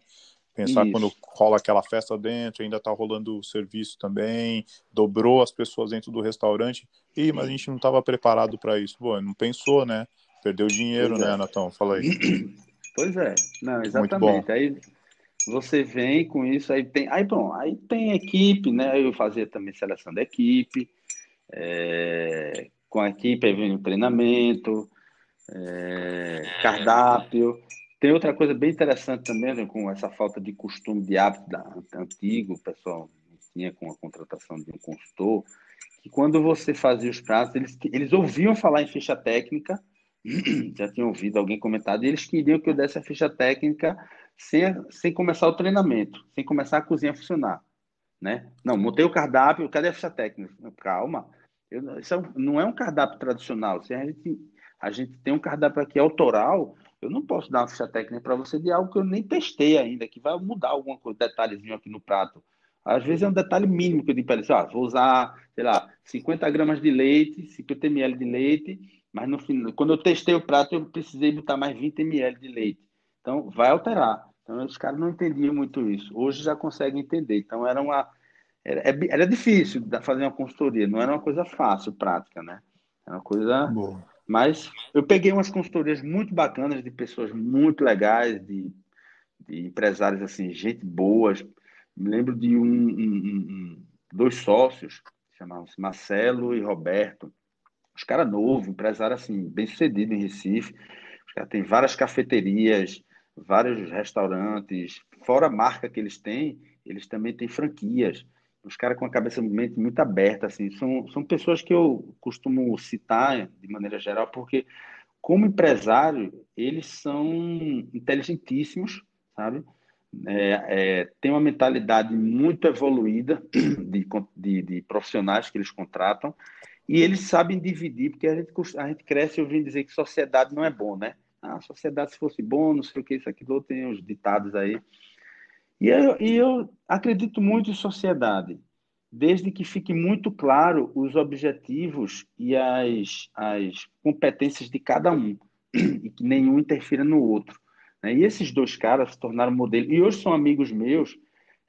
Pensar Isso. quando rola aquela festa dentro, ainda tá rolando o serviço também, dobrou as pessoas dentro do restaurante. Ih, mas a gente não estava preparado para isso. Pô, não pensou, né? Perdeu dinheiro, pois né, é. Natão? Fala aí. Pois é, não, exatamente. Aí você vem com isso, aí tem, aí bom, aí tem equipe, né? Eu fazia também seleção da equipe, é, com a equipe aí vem o treinamento, é, cardápio. Tem outra coisa bem interessante também, né, com essa falta de costume, de hábito da, antigo, o pessoal tinha com a contratação de um consultor, que quando você fazia os pratos, eles, eles ouviam falar em ficha técnica, já tinham ouvido alguém comentar, eles queriam que eu desse a ficha técnica sem, sem começar o treinamento, sem começar a cozinha a funcionar. Né? Não, montei o cardápio, cadê a ficha técnica? Calma, eu, isso é não é um cardápio tradicional. Se a gente, a gente tem um cardápio aqui autoral, eu não posso dar uma ficha técnica para você de algo que eu nem testei ainda, que vai mudar coisa, detalhezinho aqui no prato. Às vezes é um detalhe mínimo que eu digo para eles, ah, vou usar, sei lá, 50 gramas de leite, 50 ml de leite, mas no final, quando eu testei o prato, eu precisei botar mais 20 ml de leite. Então, vai alterar. Então, os caras não entendiam muito isso. Hoje já conseguem entender. Então, era uma, era, era difícil fazer uma consultoria, não era uma coisa fácil, prática, né? Era uma coisa. Boa. Mas eu peguei umas consultorias muito bacanas de pessoas muito legais, de, de empresários assim, gente boas. Me lembro de um, um, um dois sócios, chamavam-se Marcelo e Roberto. Os caras novos, empresário assim, bem sucedido em Recife. Os caras têm várias cafeterias, vários restaurantes. Fora a marca que eles têm, eles também têm franquias os caras com a cabeça mente muito aberta, assim, são, são pessoas que eu costumo citar de maneira geral, porque como empresário, eles são inteligentíssimos, sabe? É, é, tem uma mentalidade muito evoluída de, de, de, profissionais que eles contratam e eles sabem dividir, porque a gente, a gente cresce ouvindo dizer que sociedade não é bom, né? Ah, sociedade se fosse bom, não sei o que, isso, aquilo, tem os ditados aí. E eu, e eu acredito muito em sociedade, desde que fique muito claro os objetivos e as, as competências de cada um, e que nenhum interfira no outro. Né? E esses dois caras se tornaram modelo, e hoje são amigos meus,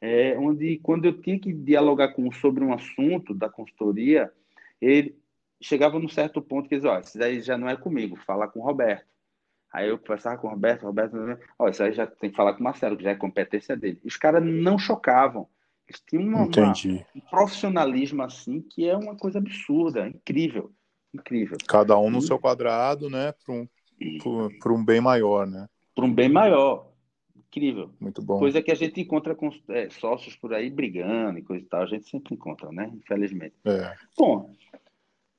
é, onde quando eu tinha que dialogar com sobre um assunto da consultoria, ele chegava num certo ponto que dizia, ó, isso aí já não é comigo, fala com o Roberto. Aí eu conversava com o Roberto, o Roberto, ó, isso aí já tem que falar com o Marcelo, que já é competência dele. Os caras não chocavam. Eles tinham uma, uma, um profissionalismo assim que é uma coisa absurda, incrível. Incrível. Cada um no seu quadrado, né? Para um, um bem maior, né? Para um bem maior. Incrível. Muito bom. Coisa que a gente encontra com é, sócios por aí brigando e coisa e tal. A gente sempre encontra, né? Infelizmente. É. Bom,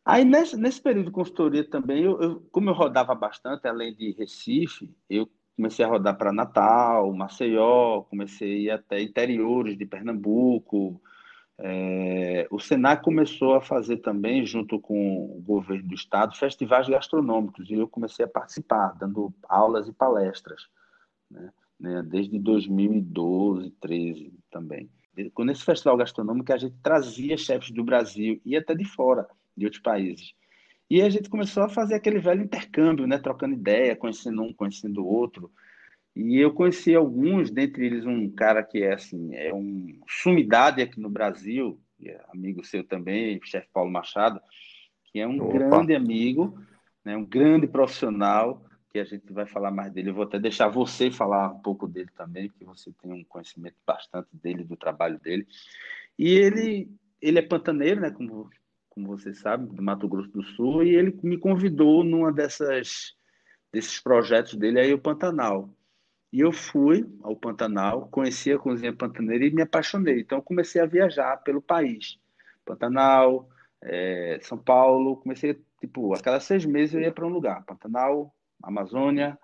Aí, nesse, nesse período de consultoria também, eu, eu, como eu rodava bastante, além de Recife, eu comecei a rodar para Natal, Maceió, comecei a ir até interiores de Pernambuco. É, o Senac começou a fazer também, junto com o governo do estado, festivais gastronômicos, e eu comecei a participar, dando aulas e palestras, né, né desde 2012, 13 também. Quando esse festival gastronômico, a gente trazia chefes do Brasil e até de fora de outros países. E a gente começou a fazer aquele velho intercâmbio, né? trocando ideia, conhecendo um, conhecendo o outro. E eu conheci alguns, dentre eles um cara que é assim, é um sumidade aqui no Brasil, é amigo seu também, chefe Paulo Machado, que é um Opa. grande amigo, né? um grande profissional, que a gente vai falar mais dele. Eu vou até deixar você falar um pouco dele também, porque você tem um conhecimento bastante dele, do trabalho dele. E ele, ele é pantaneiro, né? Como como você sabe, do Mato Grosso do Sul, e ele me convidou numa dessas desses projetos dele aí o Pantanal. E eu fui ao Pantanal, conheci a cozinha pantaneira e me apaixonei. Então comecei a viajar pelo país. Pantanal, é, São Paulo, comecei tipo, a cada seis meses eu ia para um lugar. Pantanal, Amazônia,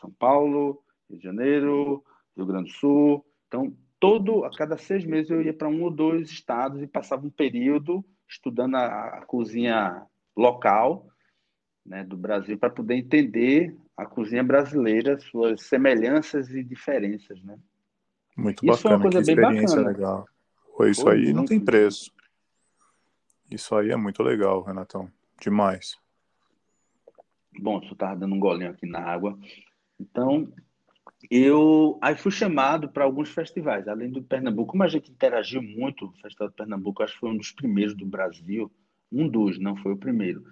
São Paulo, Rio de Janeiro, Rio Grande do Sul. Então, todo a cada seis meses eu ia para um ou dois estados e passava um período estudando a, a cozinha local né, do Brasil para poder entender a cozinha brasileira, suas semelhanças e diferenças, né? Muito isso bacana, é uma coisa que bem experiência bacana. legal. Isso Foi aí não tem preço. Isso aí é muito legal, Renatão. Demais. Bom, eu estava dando um golinho aqui na água. Então, eu aí fui chamado para alguns festivais, além do Pernambuco. Como a gente interagiu muito, o Festival de Pernambuco acho que foi um dos primeiros do Brasil, um dos, não foi o primeiro.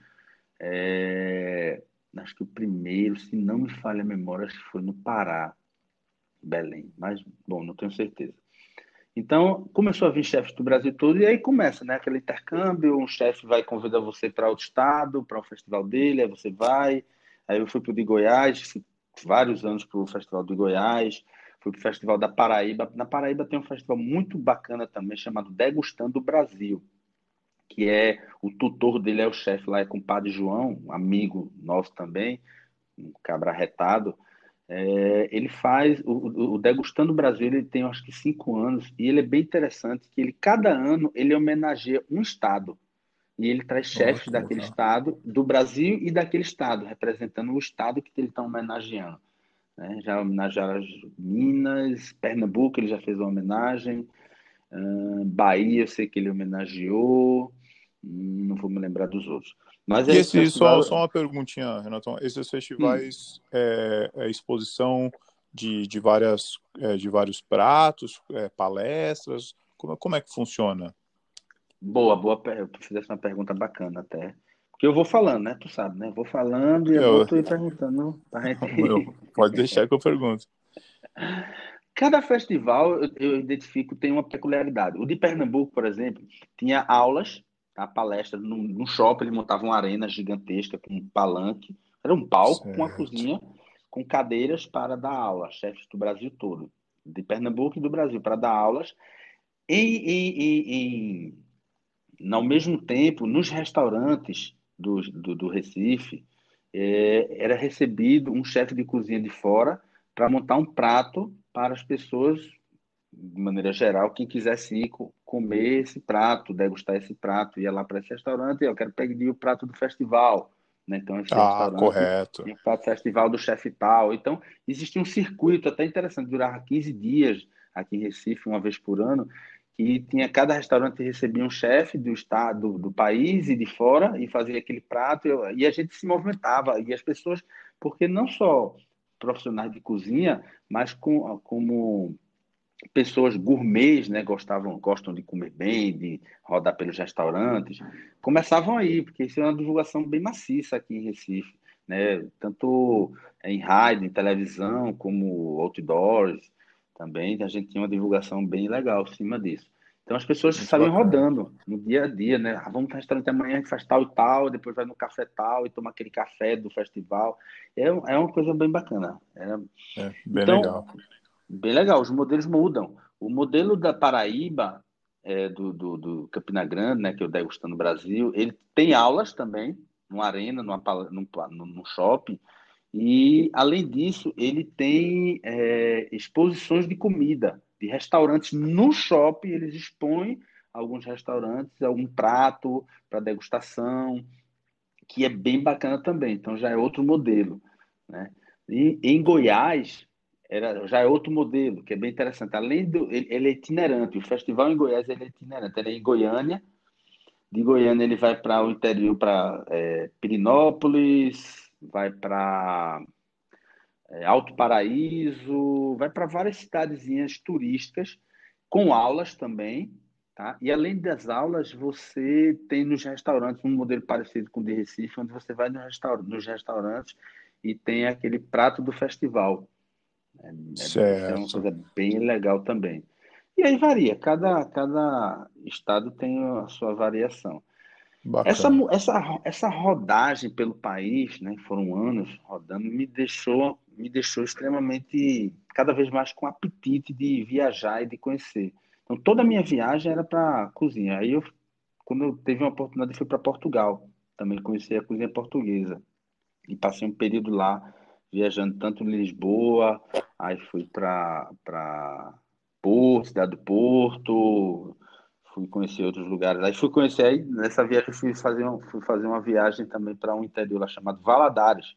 É, acho que o primeiro, se não me falha a memória, acho que foi no Pará, Belém, mas bom, não tenho certeza. Então, começou a vir chefes do Brasil todo, e aí começa, né? Aquele intercâmbio, um chefe vai convidar você para outro estado, para o festival dele, aí você vai. Aí eu fui para o de Goiás, vários anos para o Festival de Goiás, fui para o Festival da Paraíba. Na Paraíba tem um festival muito bacana também, chamado Degustando Brasil, que é o tutor dele é o chefe lá, é com o Padre João, um amigo nosso também, um cabra retado. É, ele faz o, o, Degustando o Brasil, ele tem acho que cinco anos e ele é bem interessante que ele cada ano ele homenageia um estado e ele traz chefes daquele legal. estado, do Brasil e daquele estado, representando o estado que ele está homenageando. Né? Já homenagearam Minas, Pernambuco, ele já fez uma homenagem, uh, Bahia, eu sei que ele homenageou, hum, não vou me lembrar dos outros. Mas e esse, festival... só, só uma perguntinha, Renato. Esses festivais hum. é, é, exposição de, de, várias, é, de vários pratos, é, palestras, como, como é que funciona? Boa, boa. Tu fizesse uma pergunta bacana até. Porque eu vou falando, né? Tu sabe, né? Vou falando e eu, eu vou tu perguntando gente. pode deixar que eu pergunto. Cada festival eu, eu identifico tem uma peculiaridade. O de Pernambuco, por exemplo, tinha aulas, tá? palestras num, num shopping, eles montavam uma arena gigantesca com um palanque. Era um palco certo. com uma cozinha com cadeiras para dar aula, chefes do Brasil todo, de Pernambuco e do Brasil, para dar aulas. E, e, e, e, ao mesmo tempo, nos restaurantes do, do, do Recife, é, era recebido um chefe de cozinha de fora para montar um prato para as pessoas, de maneira geral, quem quisesse ir comer esse prato, degustar esse prato, ia lá para esse restaurante, eu quero pedir o prato do festival. Né? Então, esse ah, correto. O festival do chefe tal. Então, existia um circuito até interessante, durava 15 dias aqui em Recife, uma vez por ano, que tinha cada restaurante recebia um chefe do estado, do país e de fora e fazia aquele prato e a gente se movimentava e as pessoas, porque não só profissionais de cozinha, mas com, como pessoas gourmets, né, gostavam, gostam de comer bem, de rodar pelos restaurantes, começavam aí, porque isso é uma divulgação bem maciça aqui em Recife, né, tanto em rádio, em televisão, como outdoors, também a gente tinha uma divulgação bem legal em cima disso. Então as pessoas Muito saíam rodando no dia a dia, né? Ah, vamos para o restaurante amanhã, a gente faz tal e tal, depois vai no café tal e toma aquele café do festival. É, é uma coisa bem bacana. É, é bem então, legal. Bem legal, os modelos mudam. O modelo da Paraíba, é, do, do, do, Campina Grande, né, que é o Degustando Brasil, ele tem aulas também, numa arena, numa, num, num shopping, e, além disso, ele tem é, exposições de comida, de restaurantes no shopping, eles expõem alguns restaurantes, algum prato para degustação, que é bem bacana também. Então, já é outro modelo. Né? E em Goiás, era, já é outro modelo, que é bem interessante. Além do. Ele, ele é itinerante. O festival em Goiás é itinerante. Ele é em Goiânia. De Goiânia, ele vai para o interior, para é, Pirinópolis, vai para é, Alto Paraíso, vai para várias cidadezinhas turísticas, com aulas também. Tá? E além das aulas, você tem nos restaurantes um modelo parecido com o de Recife, onde você vai nos, restaur nos restaurantes e tem aquele prato do festival. É, é, uma coisa bem legal também. E aí varia, cada, cada estado tem a sua variação. Essa, essa, essa rodagem pelo país, né, foram anos rodando, me deixou, me deixou extremamente, cada vez mais com apetite de viajar e de conhecer. Então, toda a minha viagem era para cozinha. Aí, eu, quando eu teve uma oportunidade, fui para Portugal. Também conheci a cozinha portuguesa. E passei um período lá, viajando tanto em Lisboa, aí fui para Porto, cidade do Porto, fui conhecer outros lugares. Aí fui conhecer, aí nessa viagem fui fazer, um, fui fazer uma viagem também para um interior lá chamado Valadares,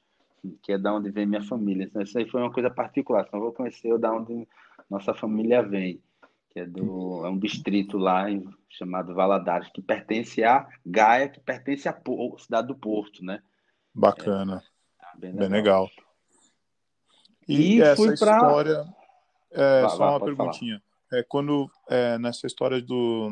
que é da onde vem minha família. Então, isso aí foi uma coisa particular, então vou conhecer da onde nossa família vem, que é, do, é um distrito lá em, chamado Valadares, que pertence a Gaia, que pertence à cidade do Porto, né? Bacana. É, bem legal. Bem legal. E, e essa história... Pra... É, só uma perguntinha. Falar é, quando é, nessa história do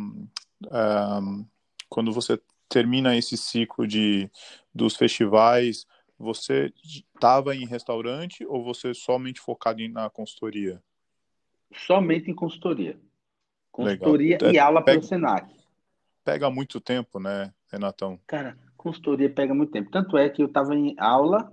um, quando você termina esse ciclo de dos festivais, você estava em restaurante ou você somente focado na consultoria? Somente em consultoria. Consultoria Legal. e aula pega, pelo Senac. Pega muito tempo, né, Renatão? Cara, consultoria pega muito tempo. Tanto é que eu estava em aula,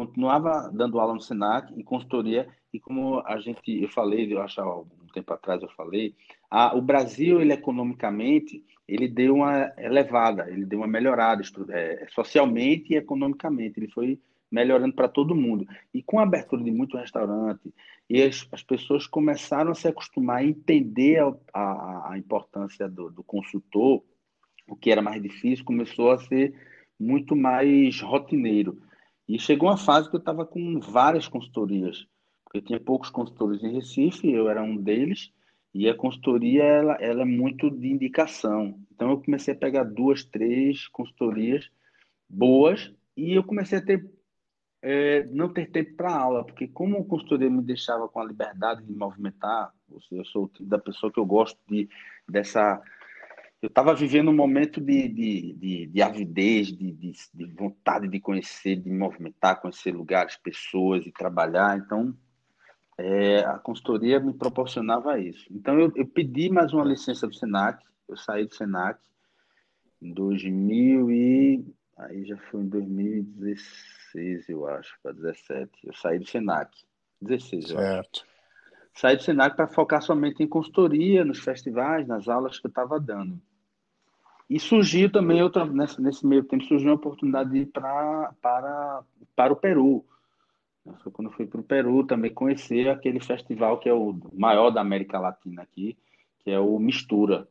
continuava dando aula no Senac e consultoria e como a gente, eu falei, eu acho há algum tempo atrás eu falei, a, o Brasil, ele economicamente, ele deu uma elevada, ele deu uma melhorada é, socialmente e economicamente, ele foi melhorando para todo mundo. E com a abertura de muito restaurante, e as, as pessoas começaram a se acostumar a entender a, a, a importância do, do consultor, o que era mais difícil, começou a ser muito mais rotineiro. E chegou uma fase que eu estava com várias consultorias eu tinha poucos consultores em Recife, eu era um deles, e a consultoria ela, ela é muito de indicação. Então eu comecei a pegar duas, três consultorias boas e eu comecei a ter é, não ter tempo para aula, porque como a consultoria me deixava com a liberdade de movimentar, eu sou o tipo da pessoa que eu gosto de dessa eu estava vivendo um momento de, de, de, de avidez, de, de, de, vontade de conhecer, de me movimentar, conhecer lugares, pessoas e trabalhar. Então, é, a consultoria me proporcionava isso. Então, eu, eu, pedi mais uma licença do Senac. Eu saí do Senac em 2000 e aí já foi em 2016, eu acho, para 17. Eu saí do Senac, 16, certo. eu acho. Saí do Senac para focar somente em consultoria, nos festivais, nas aulas que eu estava dando. E surgiu também outra nesse, meio tempo surgiu uma oportunidade de ir pra, para para o Peru. Quando eu fui para o Peru também conhecer aquele festival que é o maior da América Latina aqui, que é o Mistura.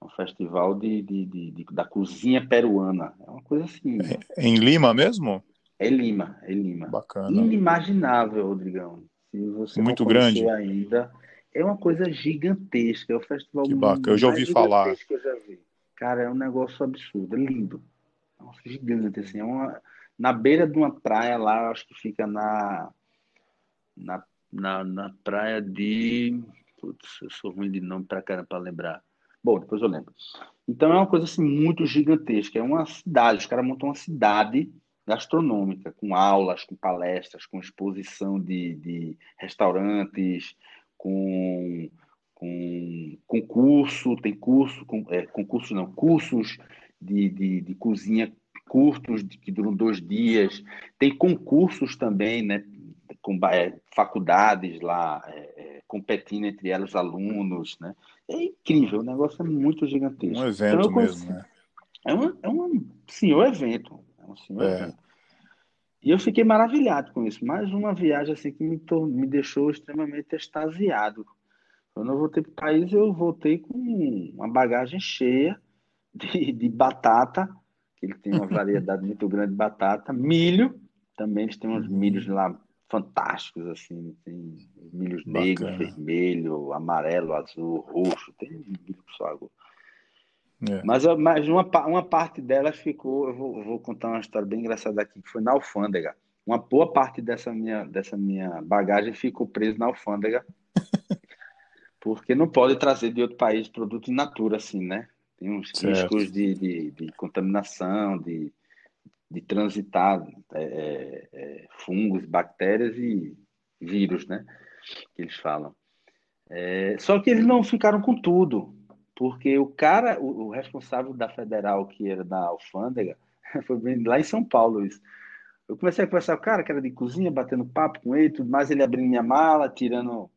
É um festival de, de, de, de da cozinha peruana. É uma coisa assim. É, em Lima mesmo? É Lima, é Lima. Bacana. Inimaginável, Rodrigão. Se você Muito grande ainda, é uma coisa gigantesca. É o festival que bacana. Eu já ouvi falar. Que eu já vi. Cara, é um negócio absurdo, é lindo. Nossa, gigante, assim. É uma, na beira de uma praia lá, acho que fica na, na, na, na praia de. Putz, eu sou ruim de nome pra caramba para lembrar. Bom, depois eu lembro. Então é uma coisa assim muito gigantesca. É uma cidade, os caras montam uma cidade gastronômica, com aulas, com palestras, com exposição de, de restaurantes, com com concurso, tem curso, com, é, concurso não, cursos de, de, de cozinha curtos de, que duram dois dias, tem concursos também, né, com é, faculdades lá é, é, competindo entre elas alunos, né, é incrível, o negócio é muito gigantesco. Um evento então, mesmo, né? É um, é um senhor evento, é um senhor é. evento. E eu fiquei maravilhado com isso. Mais uma viagem assim que me, me deixou extremamente extasiado quando eu voltei para o país, eu voltei com uma bagagem cheia de, de batata, que ele tem uma variedade muito grande de batata, milho, também eles têm uns milhos lá fantásticos, assim, tem milhos negros, vermelho, amarelo, azul, roxo, tem milho água. É. Mas, mas uma, uma parte delas ficou, eu vou, vou, contar uma história bem engraçada aqui, que foi na alfândega. Uma boa parte dessa minha, dessa minha bagagem ficou presa na alfândega porque não pode trazer de outro país produto in natura, assim, né? Tem uns certo. riscos de, de, de, contaminação, de, de transitar é, é, é, fungos, bactérias e vírus, né? Que eles falam. É, só que eles não ficaram com tudo, porque o cara, o, o responsável da federal, que era da alfândega, foi lá em São Paulo isso. Eu comecei a conversar com o cara, que era de cozinha, batendo papo com ele, tudo mais, ele abrindo minha mala, tirando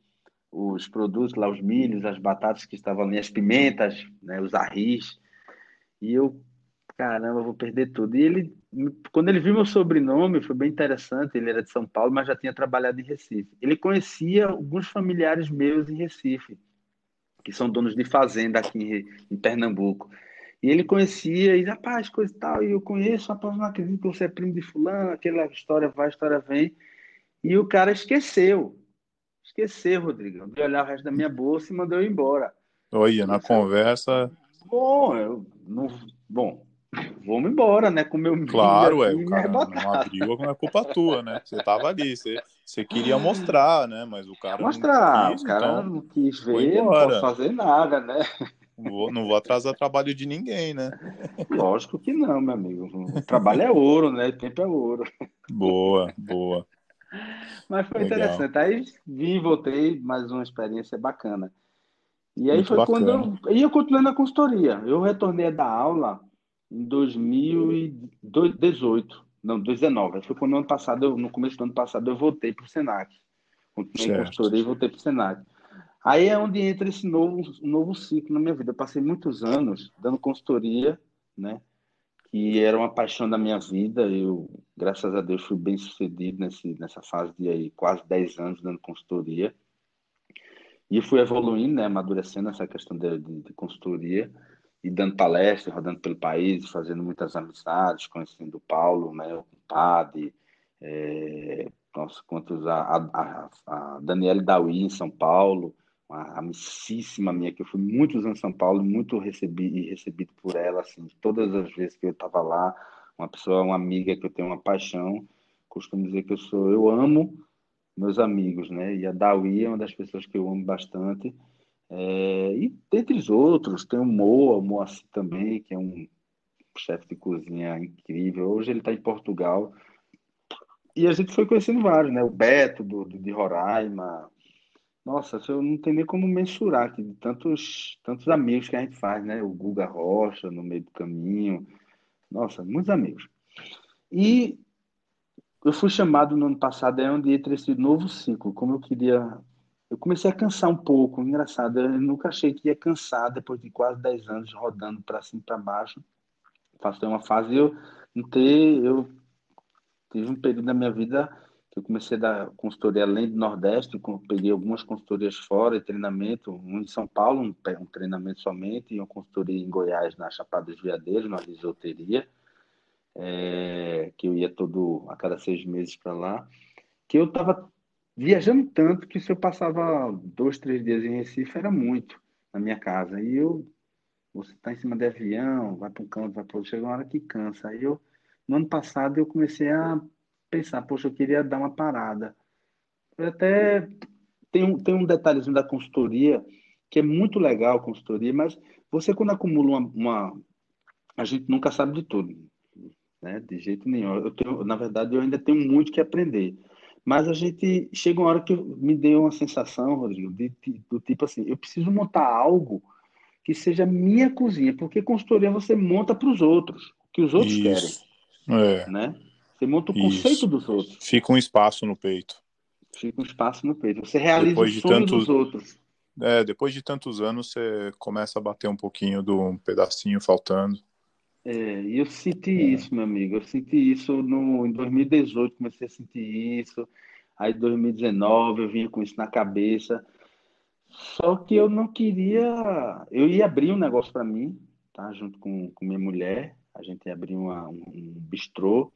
os produtos lá, os milhos, as batatas que estavam ali, as pimentas, né, os arris. E eu, caramba, vou perder tudo. E ele, quando ele viu meu sobrenome, foi bem interessante. Ele era de São Paulo, mas já tinha trabalhado em Recife. Ele conhecia alguns familiares meus em Recife, que são donos de fazenda aqui em, em Pernambuco. E ele conhecia, e rapaz, coisa e tal, e eu conheço, rapaz, não acredito que você é primo de fulano, aquela história vai, história vem. E o cara esqueceu esquecer, Rodrigo, de olhar o resto da minha bolsa e mandou eu embora. Olha, na conversa. Bom, eu não. Bom, vamos embora, né? Com meu Claro, é, o cara não abriu, não é culpa tua, né? Você tava ali, você, você queria mostrar, né? Mas o cara. Mostrar, quis, o cara então, não quis ver, não posso fazer nada, né? Não vou, não vou atrasar trabalho de ninguém, né? Lógico que não, meu amigo. O trabalho é ouro, né? O tempo é ouro. Boa, boa. Mas foi Legal. interessante. Aí vim e voltei, mais uma experiência bacana. E aí Muito foi bacana. quando eu. Eu continuei na consultoria. Eu retornei da aula em 2018. Não, 2019. Foi quando no ano passado, eu, no começo do ano passado, eu voltei para o Senac. Continuei certo. consultoria e voltei para o Senac. Aí é onde entra esse novo, novo ciclo na minha vida. Eu passei muitos anos dando consultoria, né? Que era uma paixão da minha vida. Eu, graças a Deus, fui bem sucedido nesse, nessa fase de aí, quase 10 anos dando consultoria. E fui evoluindo, né, amadurecendo essa questão de, de, de consultoria e dando palestras, rodando pelo país, fazendo muitas amizades, conhecendo o Paulo, né, o Padre, é, nossa, quantos, a, a, a Daniele Dawi em São Paulo, uma amicíssima minha, que eu fui muitos anos em São Paulo, muito recebi, recebido por ela, assim, todas as vezes que eu estava lá, uma pessoa, uma amiga que eu tenho uma paixão, costumo dizer que eu sou, eu amo meus amigos, né, e a Dawi é uma das pessoas que eu amo bastante, É, e dentre os outros, tem o Moa, o Moacir também, que é um chefe de cozinha incrível. Hoje ele está em Portugal. E a gente foi conhecendo vários, né? O Beto, do, do de Roraima. Nossa, eu não tenho nem como mensurar aqui de tantos, tantos amigos que a gente faz, né? O Guga Rocha, no meio do caminho. Nossa, muitos amigos. E eu fui chamado no ano passado, é onde entra esse novo ciclo, como eu queria. Eu comecei a cansar um pouco, engraçado, eu nunca achei que ia cansar depois de quase 10 anos rodando para cima e para baixo. Passei uma fase eu eu tive um período da minha vida eu comecei a dar consultoria além do Nordeste, peguei algumas consultorias fora, treinamento, um em São Paulo, um, treinamento somente, e uma consultoria em Goiás, na Chapada dos Veadeiros, na risoteria é, que eu ia todo a cada seis meses para lá, que eu estava viajando tanto que se eu passava dois, três dias em Recife era muito na minha casa. E eu, você está em cima de avião, vai para um canto, vai para outro, chega uma hora que cansa. Aí eu, no ano passado, eu comecei a pensar, poxa, eu queria dar uma parada. Eu até tem um, tem um detalhezinho da consultoria que é muito legal a consultoria, mas você quando acumula uma, uma a gente nunca sabe de tudo né? De jeito nenhum. Eu tenho, na verdade, eu ainda tenho muito que aprender. Mas a gente chega uma hora que me deu uma sensação, Rodrigo, de, de, do tipo assim, eu preciso montar algo que seja minha cozinha, porque consultoria você monta para os outros, o que os outros Isso. querem, é. né? Você monta o Isso. conceito dos outros. Fica um espaço no peito. Fica um espaço no peito. Você realiza depois o sonho tantos, dos outros. É, depois de tantos anos, você começa a bater um pouquinho do um pedacinho faltando. É, e eu senti é. isso, meu amigo. Eu senti isso no, em 2018, comecei a sentir isso. Aí, em 2019, eu vinha com isso na cabeça. Só que eu não queria. Eu ia abrir um negócio para mim, tá? Junto com, com minha mulher. A gente ia abrir uma, um, um bistrô.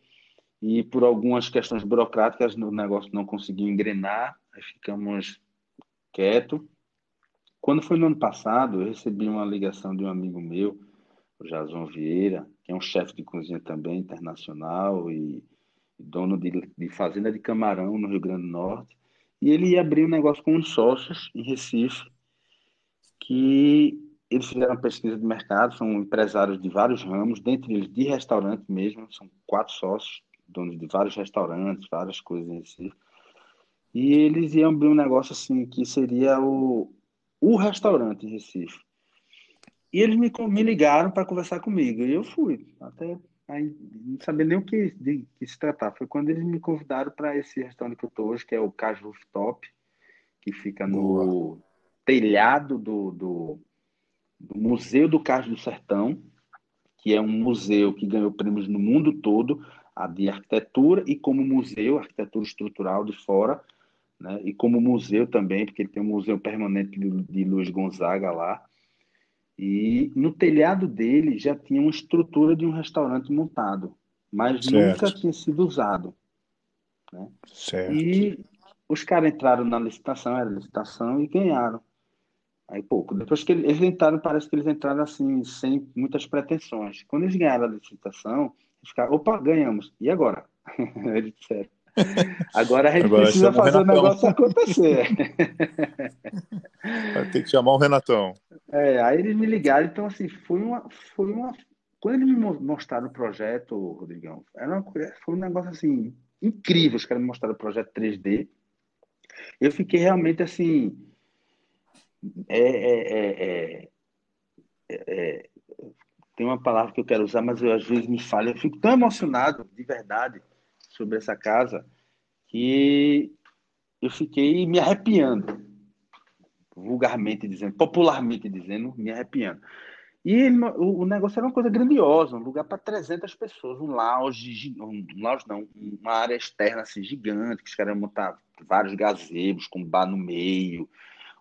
E por algumas questões burocráticas, o negócio não conseguiu engrenar. Aí ficamos quietos. Quando foi no ano passado, eu recebi uma ligação de um amigo meu o Jason Vieira, que é um chefe de cozinha também internacional e, dono de, de, fazenda de camarão no Rio Grande do Norte. E ele ia abrir um negócio com uns sócios em Recife, que eles fizeram pesquisa de mercado, são empresários de vários ramos, dentre eles de restaurante mesmo, são quatro sócios, donos de vários restaurantes, várias coisas em. E eles iam abrir um negócio assim, que seria o, o restaurante em Recife. E eles me, me ligaram para conversar comigo. E eu fui. Até aí, não sabia nem o que, de que se tratar. Foi quando eles me convidaram para esse restaurante que eu estou hoje, que é o Caju Rooftop, que fica no Boa. telhado do, do, do Museu do Caju do Sertão, que é um museu que ganhou prêmios no mundo todo, a de arquitetura e como museu, arquitetura estrutural de fora, né? e como museu também, porque ele tem um museu permanente de, de Luiz Gonzaga lá. E no telhado dele já tinha uma estrutura de um restaurante montado, mas certo. nunca tinha sido usado. Né? Certo. E os caras entraram na licitação, era licitação, e ganharam. Aí pouco. Depois que eles entraram, parece que eles entraram assim, sem muitas pretensões. Quando eles ganharam a licitação, eles ficaram, opa, ganhamos. E agora? eles disseram. Agora a gente Agora precisa fazer o, negócio acontecer. Vai ter que chamar o Renatão. É, aí eles me ligaram, então assim, foi uma, foi uma. Quando eles me mostraram o projeto, Rodrigão, era uma, foi um negócio assim, incrível. Os caras me mostraram o projeto 3D. Eu fiquei realmente assim. É, é, é, tem uma palavra que eu quero usar, mas eu às vezes me falha. Eu fico tão emocionado, de verdade, sobre essa casa, que eu fiquei me arrepiando vulgarmente dizendo, popularmente dizendo, me arrepiando. E o, negócio era uma coisa grandiosa, um lugar para 300 pessoas, um lounge, um lounge não, uma área externa assim, gigante, que os caras montar vários gazebos com bar no meio,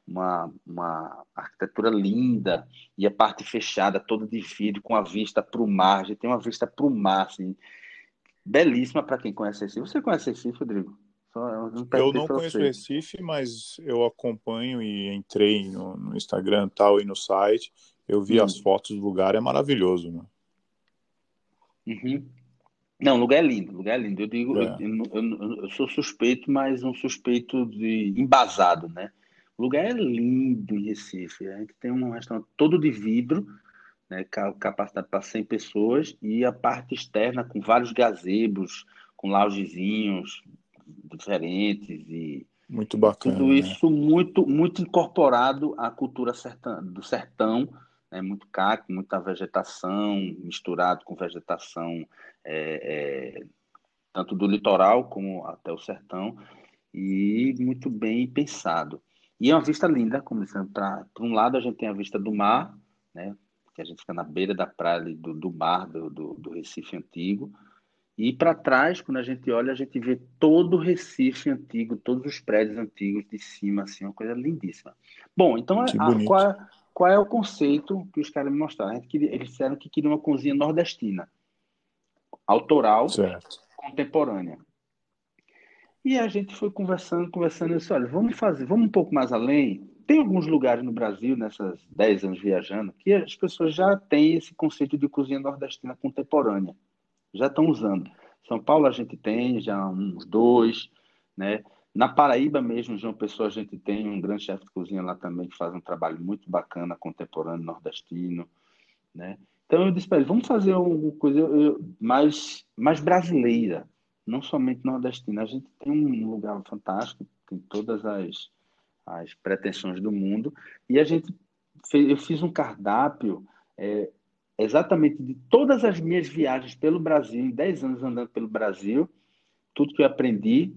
uma, uma arquitetura linda, e a parte fechada, toda de vidro, com a vista para o mar, já tem uma vista para o mar, assim, belíssima para quem conhece Recife. Você conhece Recife, Rodrigo? eu não conheço o Recife, mas eu acompanho e entrei no, no Instagram tal e no site. Eu vi as fotos do lugar, é maravilhoso, né? Uhum. Não, o lugar é lindo, lugar é lindo. Eu digo, é. eu, eu, eu, sou suspeito, mas um suspeito de embasado, né? O lugar é lindo em Recife. A gente tem um restaurante todo de vidro, né, capacidade para 100 pessoas, e a parte externa com vários gazebos, com loungezinhos diferentes e muito bacana. Tudo né? isso né? muito muito incorporado à cultura sertão, do sertão, né? muito cacto, muita vegetação misturado com vegetação é, é, tanto do litoral como até o sertão e muito bem pensado. E é uma vista linda, como dizendo, para um lado a gente tem a vista do mar, né? que a gente fica na beira da praia do, do mar do, do, do Recife Antigo, e para trás, quando a gente olha, a gente vê todo o Recife antigo, todos os prédios antigos de cima, assim, uma coisa lindíssima. Bom, então a, qual, é, qual, é o conceito que os caras me mostraram? Queria, eles disseram que queriam uma cozinha nordestina, autoral, certo. contemporânea. E a gente foi conversando, conversando, e disse, olha, vamos fazer, vamos um pouco mais além. Tem alguns lugares no Brasil, nessas 10 anos viajando, que as pessoas já têm esse conceito de cozinha nordestina contemporânea já estão usando. São Paulo a gente tem já uns dois, né? Na Paraíba mesmo, João Pessoa, a gente tem um grande chefe de cozinha lá também que faz um trabalho muito bacana, contemporâneo, nordestino, né? Então eu disse para ele, vamos fazer alguma coisa mais, mais brasileira, não somente nordestina. A gente tem um lugar fantástico, tem todas as, as pretensões do mundo, e a gente fez, eu fiz um cardápio é, exatamente de todas as minhas viagens pelo Brasil, em 10 anos andando pelo Brasil, tudo que eu aprendi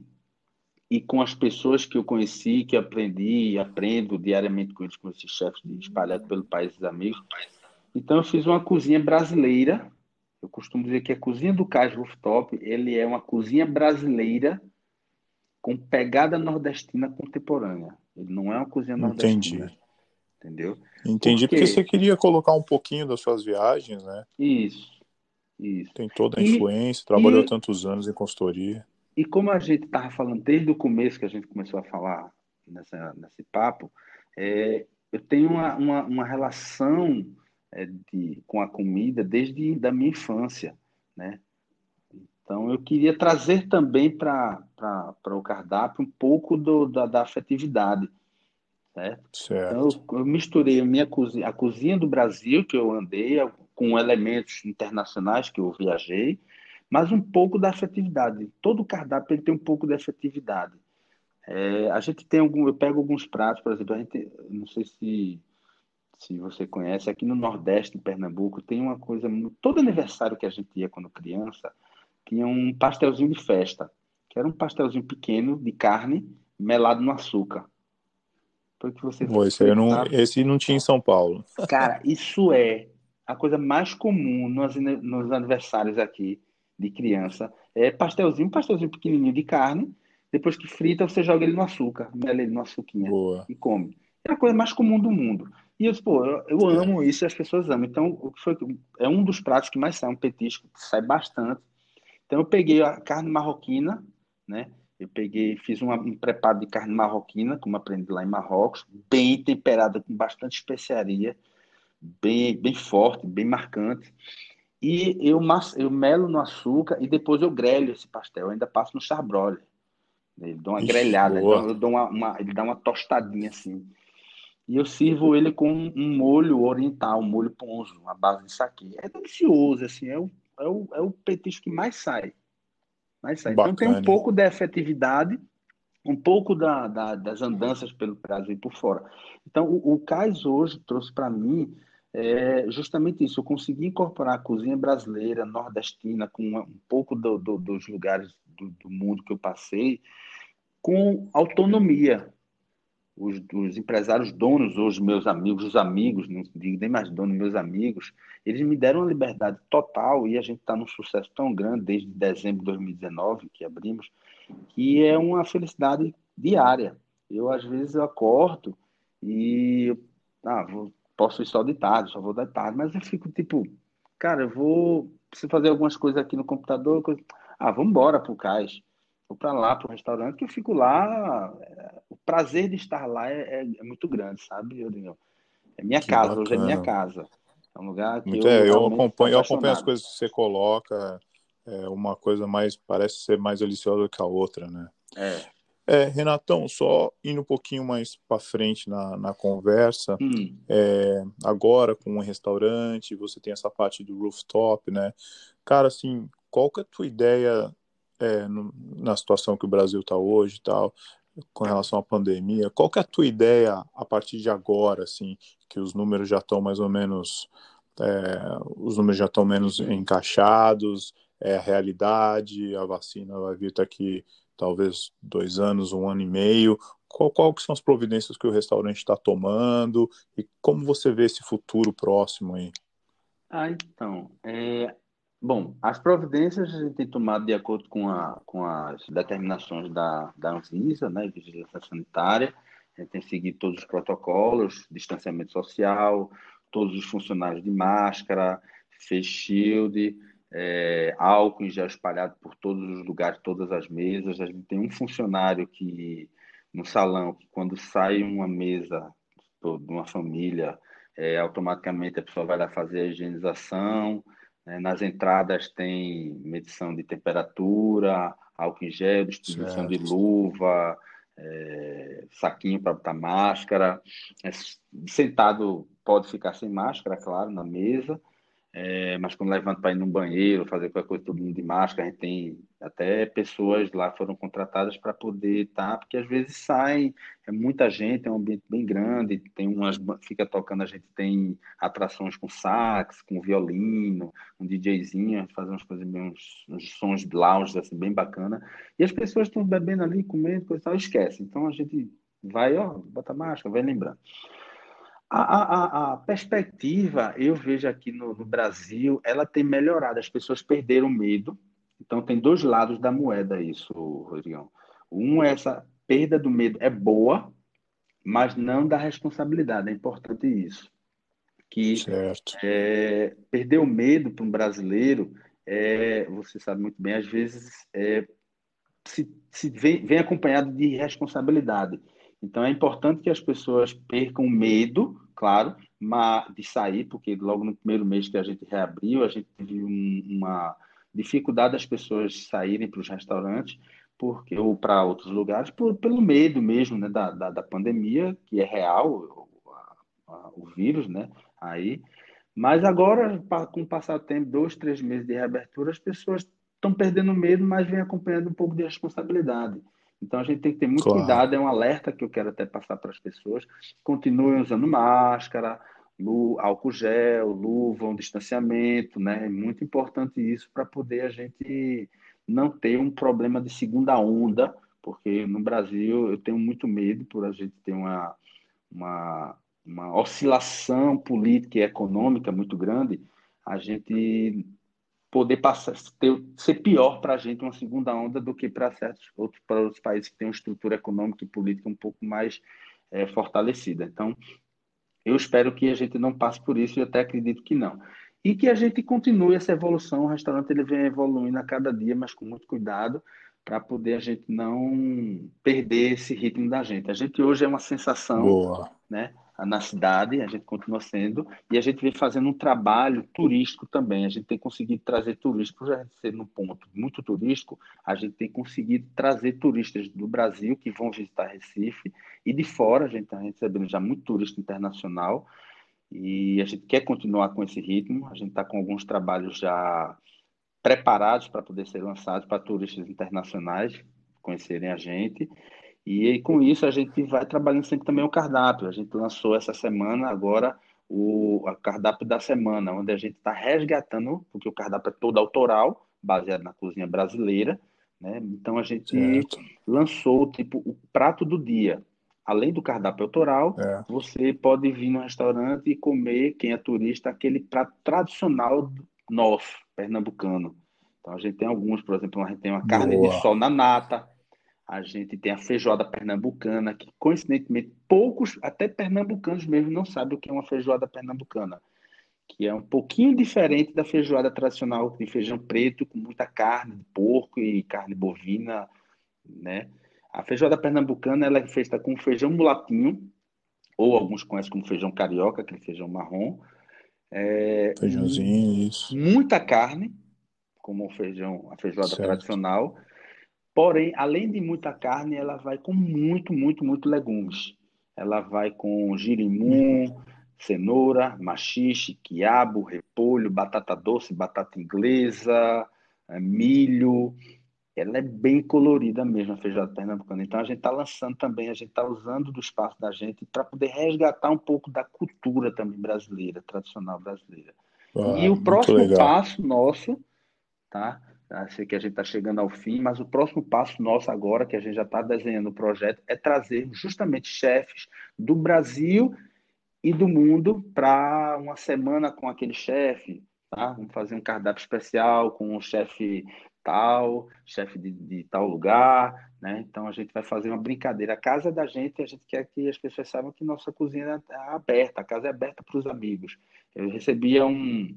e com as pessoas que eu conheci, que aprendi e aprendo diariamente com eles, com esses chefes espalhados pelo país amigos. Então eu fiz uma cozinha brasileira. Eu costumo dizer que a cozinha do Cais Rooftop, ele é uma cozinha brasileira com pegada nordestina contemporânea. Ele não é uma cozinha nordestina. Entendi entendeu? Entendi, porque... porque você queria colocar um pouquinho das suas viagens, né? Isso, isso. Tem toda a influência, e, trabalhou e, tantos anos em consultoria. E como a gente estava falando desde o começo que a gente começou a falar nessa, nesse papo, é, eu tenho uma, uma, uma relação de, com a comida desde da minha infância, né? Então, eu queria trazer também para o cardápio um pouco do, da, da afetividade certo? certo. Então, eu misturei a minha cozinha, a cozinha do Brasil, que eu andei, com elementos internacionais que eu viajei, mas um pouco da afetividade. Todo o cardápio ele tem um pouco de afetividade. É, a gente tem algum, eu pego alguns pratos, por exemplo, a gente, não sei se se você conhece, aqui no Nordeste de Pernambuco tem uma coisa, todo aniversário que a gente ia quando criança, tinha um pastelzinho de festa, que era um pastelzinho pequeno de carne melado no açúcar. Foi que você Pô, esse, não, esse não tinha em São Paulo. Cara, isso é a coisa mais comum nos, nos aniversários aqui de criança. É pastelzinho, pastelzinho pequenininho de carne. Depois que frita, você joga ele no açúcar, mela ele no açuquinha Boa. e come. É a coisa mais comum do mundo. E eu, pô, eu, eu amo isso e as pessoas amam. Então, o que foi, é um dos pratos que mais sai, um petisco que sai bastante. Então, eu peguei a carne marroquina, né? Eu peguei, fiz uma, um preparo de carne marroquina, como aprendi lá em Marrocos, bem temperada, com bastante especiaria, bem, bem forte, bem marcante. E eu, eu melo no açúcar e depois eu grelho esse pastel. Eu ainda passo no charbroiler. Ele dá uma Ixi, grelhada, então eu dou uma, uma, ele dá uma tostadinha assim. E eu sirvo ele com um molho oriental, um molho ponzo, a base disso aqui. É delicioso, assim, é o, é o, é o petisco que mais sai. Mas sai. Então tem um pouco da efetividade, um pouco da, da, das andanças pelo Brasil e por fora. Então, o, o CAIS hoje trouxe para mim é justamente isso. Eu consegui incorporar a cozinha brasileira, nordestina, com um pouco do, do, dos lugares do, do, mundo que eu passei, com autonomia os, os, empresários donos, hoje meus amigos, os amigos, não digo nem mais donos, meus amigos, eles me deram uma liberdade total e a gente está num sucesso tão grande desde dezembro de 2019 que abrimos, que é uma felicidade diária. Eu, às vezes, eu acordo e ah, vou, posso ir só de tarde, só vou de tarde, mas eu fico tipo, cara, eu vou, preciso fazer algumas coisas aqui no computador, coisa... ah, vamos embora para o cais vou para lá, para o restaurante, que eu fico lá. O prazer de estar lá é, é, é muito grande, sabe, Rodrigo? É minha que casa, bacana. hoje é minha casa. É um lugar que muito, eu, é, eu acompanho, eu acompanho as coisas que você coloca. É uma coisa mais, parece ser mais deliciosa que a outra, né? É. É, Renatão, só indo um pouquinho mais para frente na, na conversa, hum. é, agora com um restaurante, você tem essa parte do rooftop, né? Cara, assim, qual que é a tua ideia é, no, na situação que o Brasil está hoje e tal, com relação à pandemia? Qual que é a tua ideia a partir de agora, assim, que os números já estão mais ou menos, é, os números já estão menos encaixados, é a realidade, a vacina vai vir daqui talvez dois anos, um ano e meio. Qual, qual que são as providências que o restaurante está tomando e como você vê esse futuro próximo aí? Ah, então, é, bom, as providências a gente tem tomado de acordo com, a, com as determinações da, da Anvisa, né, Vigilância Sanitária, a gente tem seguido todos os protocolos, distanciamento social, todos os funcionários de máscara, face shield, é, álcool gel espalhado por todos os lugares, todas as mesas. A gente tem um funcionário que no salão que quando sai uma mesa de uma família, é, automaticamente a pessoa vai lá fazer a higienização. Né? Nas entradas tem medição de temperatura, álcool em gel, distribuição certo. de luva, é, saquinho para botar máscara. É, sentado pode ficar sem máscara, claro, na mesa. É, mas quando levanta para ir no banheiro, fazer qualquer coisa, todo mundo de máscara, a gente tem até pessoas lá foram contratadas para poder estar, tá, porque às vezes saem, é muita gente, é um ambiente bem grande, tem umas, fica tocando, a gente tem atrações com sax, com violino, um DJzinho, a gente faz umas coisas bem, uns, uns sons lounge, assim, bem bacana, e as pessoas estão bebendo ali, comendo, coisa e tal, esquece. Então a gente vai, ó, bota máscara, vai lembrando. A, a, a, perspectiva, eu vejo aqui no, no, Brasil, ela tem melhorado. As pessoas perderam medo. Então, tem dois lados da moeda isso, Rodrigão. Um é essa perda do medo é boa, mas não da responsabilidade. É importante isso. Que é, perder o medo para um brasileiro, é, você sabe muito bem, às vezes é, se, se vem, vem acompanhado de responsabilidade. Então é importante que as pessoas percam medo, claro, de sair, porque logo no primeiro mês que a gente reabriu, a gente teve um, uma dificuldade das pessoas saírem para os restaurantes porque ou para outros lugares por, pelo medo mesmo né, da, da, da pandemia, que é real, o, a, o vírus, né? Aí, mas agora, com o passar do tempo, dois, três meses de reabertura, as pessoas estão perdendo medo, mas vem acompanhando um pouco de responsabilidade. Então a gente tem que ter muito claro. cuidado, é um alerta que eu quero até passar para as pessoas. Continuem usando máscara, álcool gel, luva, um distanciamento, né? É muito importante isso para poder a gente não ter um problema de segunda onda, porque no Brasil eu tenho muito medo por a gente ter uma, uma, uma oscilação política e econômica muito grande, a gente poder passar, ter, ser pior para a gente uma segunda onda do que para certos outros para outros países que têm uma estrutura econômica e política um pouco mais é, fortalecida. Então, eu espero que a gente não passe por isso e até acredito que não. E que a gente continue essa evolução. O restaurante ele vem evoluindo a cada dia, mas com muito cuidado, para poder a gente não perder esse ritmo da gente. A gente hoje é uma sensação, Boa. né? Na cidade, a gente continua sendo, e a gente vem fazendo um trabalho turístico também. A gente tem conseguido trazer turistas, por ser num ponto muito turístico, a gente tem conseguido trazer turistas do Brasil que vão visitar Recife, e de fora a gente está recebendo já muito turista internacional, e a gente quer continuar com esse ritmo. A gente está com alguns trabalhos já preparados para poder ser lançados para turistas internacionais conhecerem a gente. E com isso a gente vai trabalhando sempre também o cardápio. A gente lançou essa semana agora o cardápio da semana, onde a gente está resgatando, porque o cardápio é todo autoral, baseado na cozinha brasileira. Né? Então a gente certo. lançou tipo o prato do dia. Além do cardápio autoral, é. você pode vir no restaurante e comer, quem é turista, aquele prato tradicional nosso, pernambucano. Então a gente tem alguns, por exemplo, a gente tem uma carne Boa. de sol na nata, a gente tem a feijoada pernambucana, que coincidentemente poucos, até pernambucanos mesmo, não sabem o que é uma feijoada pernambucana, que é um pouquinho diferente da feijoada tradicional de feijão preto, com muita carne de porco e carne bovina, né? A feijoada pernambucana ela é feita com feijão mulatinho, ou alguns conhecem como feijão carioca, aquele feijão marrom. É, Feijãozinho, isso. Muita carne, como o feijão, a feijoada certo. tradicional Porém, além de muita carne, ela vai com muito, muito, muito legumes. Ela vai com girimum, cenoura, machixe, quiabo, repolho, batata doce, batata inglesa, eh, milho. Ela é bem colorida mesmo, a feijoada pernambucana. Então, a gente está lançando também, a gente está usando do espaço da gente para poder resgatar um pouco da cultura também brasileira, tradicional brasileira. Ah, e o próximo passo nosso, tá? Sei que a gente está chegando ao fim, mas o próximo passo nosso agora, que a gente já está desenhando o projeto, é trazer justamente chefes do Brasil e do mundo para uma semana com aquele chefe, tá? Vamos fazer um cardápio especial com um chefe tal, chefe de, de, tal lugar, né? Então a gente vai fazer uma brincadeira. A casa é da gente, a gente quer que as pessoas saibam que nossa cozinha é aberta, a casa é aberta para os amigos. Eu recebia um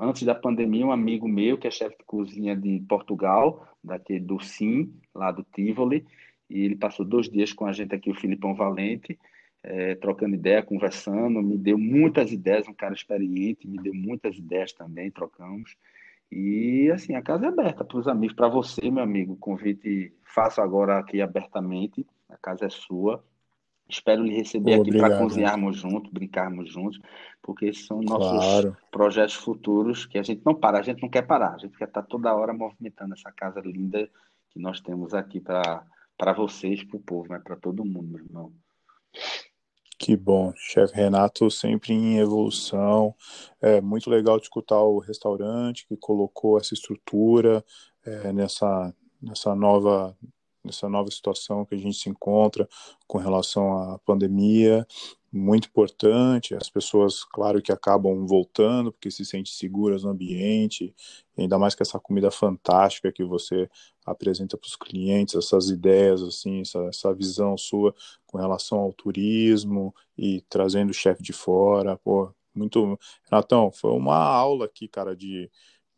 antes da pandemia, um amigo meu, que é chefe de cozinha de Portugal, daquele do Sim, lá do Tivoli, e ele passou dois dias com a gente aqui, o Filipão Valente, é, trocando ideia, conversando, me deu muitas ideias, um cara experiente, me deu muitas ideias também, trocamos. E assim, a casa é aberta para os amigos, para você, meu amigo, convite faço agora aqui abertamente, a casa é sua, Espero lhe receber Pô, aqui para cozinharmos juntos, brincarmos juntos, porque esses são nossos claro. projetos futuros que a gente não para, a gente não quer parar, a gente quer estar toda hora movimentando essa casa linda que nós temos aqui para vocês, para o povo, né? para todo mundo, meu irmão. Que bom, chefe Renato sempre em evolução. É muito legal escutar o restaurante que colocou essa estrutura é, nessa, nessa nova nessa nova situação que a gente se encontra com relação à pandemia, muito importante. As pessoas, claro, que acabam voltando porque se sentem seguras no ambiente, ainda mais com essa comida fantástica que você apresenta para os clientes, essas ideias, assim, essa, essa visão sua com relação ao turismo e trazendo o chefe de fora. Pô, muito. Renatão, foi uma aula aqui, cara, de,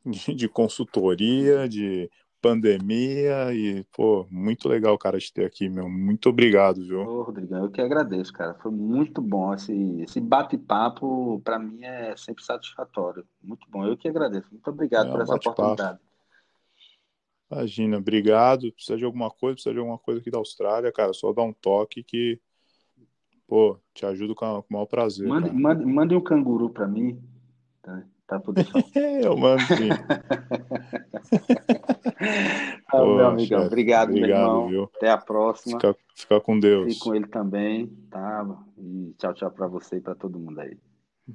de consultoria, de pandemia e, pô, muito legal, cara, de ter aqui, meu. Muito obrigado, viu? Ô, Rodrigo, eu que agradeço, cara. Foi muito bom. Esse, esse bate-papo, para mim, é sempre satisfatório. Muito bom. Eu que agradeço. Muito obrigado é, por essa oportunidade. Imagina, obrigado. Precisa de alguma coisa, precisa de alguma coisa aqui da Austrália, cara, só dá um toque que, pô, te ajudo com, o maior prazer. Mande, mande, mande um canguru para mim, tá? Pra poder eu mando sim. ah, meu amigo, obrigado, obrigado, meu irmão. Viu? Até a próxima. Fica, fica com Deus. Fique com ele também, tá? E tchau, tchau para você e para todo mundo aí.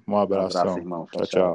Um abraço. Um abraço, irmão. tchau. tchau. tchau.